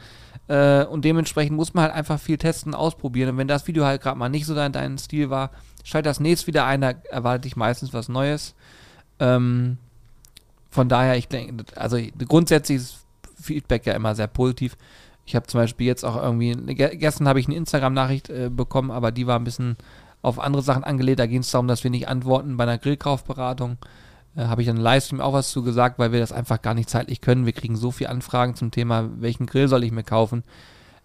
Äh, und dementsprechend muss man halt einfach viel testen, ausprobieren. Und wenn das Video halt gerade mal nicht so dein, dein Stil war, schalt das nächste wieder ein, da erwartet dich meistens was Neues. Ähm, von daher, ich denke, also grundsätzlich ist Feedback ja immer sehr positiv. Ich habe zum Beispiel jetzt auch irgendwie, ge gestern habe ich eine Instagram-Nachricht äh, bekommen, aber die war ein bisschen auf andere Sachen angelegt. Da ging es darum, dass wir nicht antworten bei einer Grillkaufberatung. Äh, habe ich dann im Livestream auch was zu gesagt, weil wir das einfach gar nicht zeitlich können. Wir kriegen so viele Anfragen zum Thema, welchen Grill soll ich mir kaufen.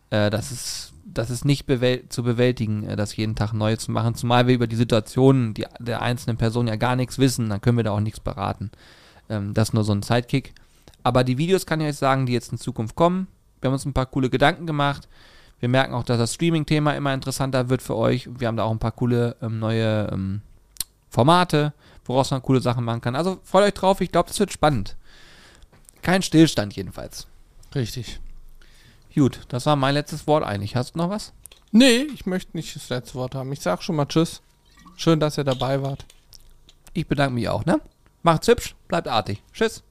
Äh, das ist, das ist nicht bewäl zu bewältigen, äh, das jeden Tag neu zu machen. Zumal wir über die Situationen der einzelnen Person ja gar nichts wissen, dann können wir da auch nichts beraten. Ähm, das ist nur so ein Sidekick. Aber die Videos kann ich euch sagen, die jetzt in Zukunft kommen. Wir haben uns ein paar coole Gedanken gemacht. Wir merken auch, dass das Streaming-Thema immer interessanter wird für euch. Wir haben da auch ein paar coole ähm, neue ähm, Formate, woraus man coole Sachen machen kann. Also freut euch drauf, ich glaube, das wird spannend. Kein Stillstand jedenfalls. Richtig. Gut, das war mein letztes Wort eigentlich. Hast du noch was? Nee, ich möchte nicht das letzte Wort haben. Ich sag schon mal Tschüss. Schön, dass ihr dabei wart. Ich bedanke mich auch, ne? Macht's hübsch, bleibt artig. Tschüss.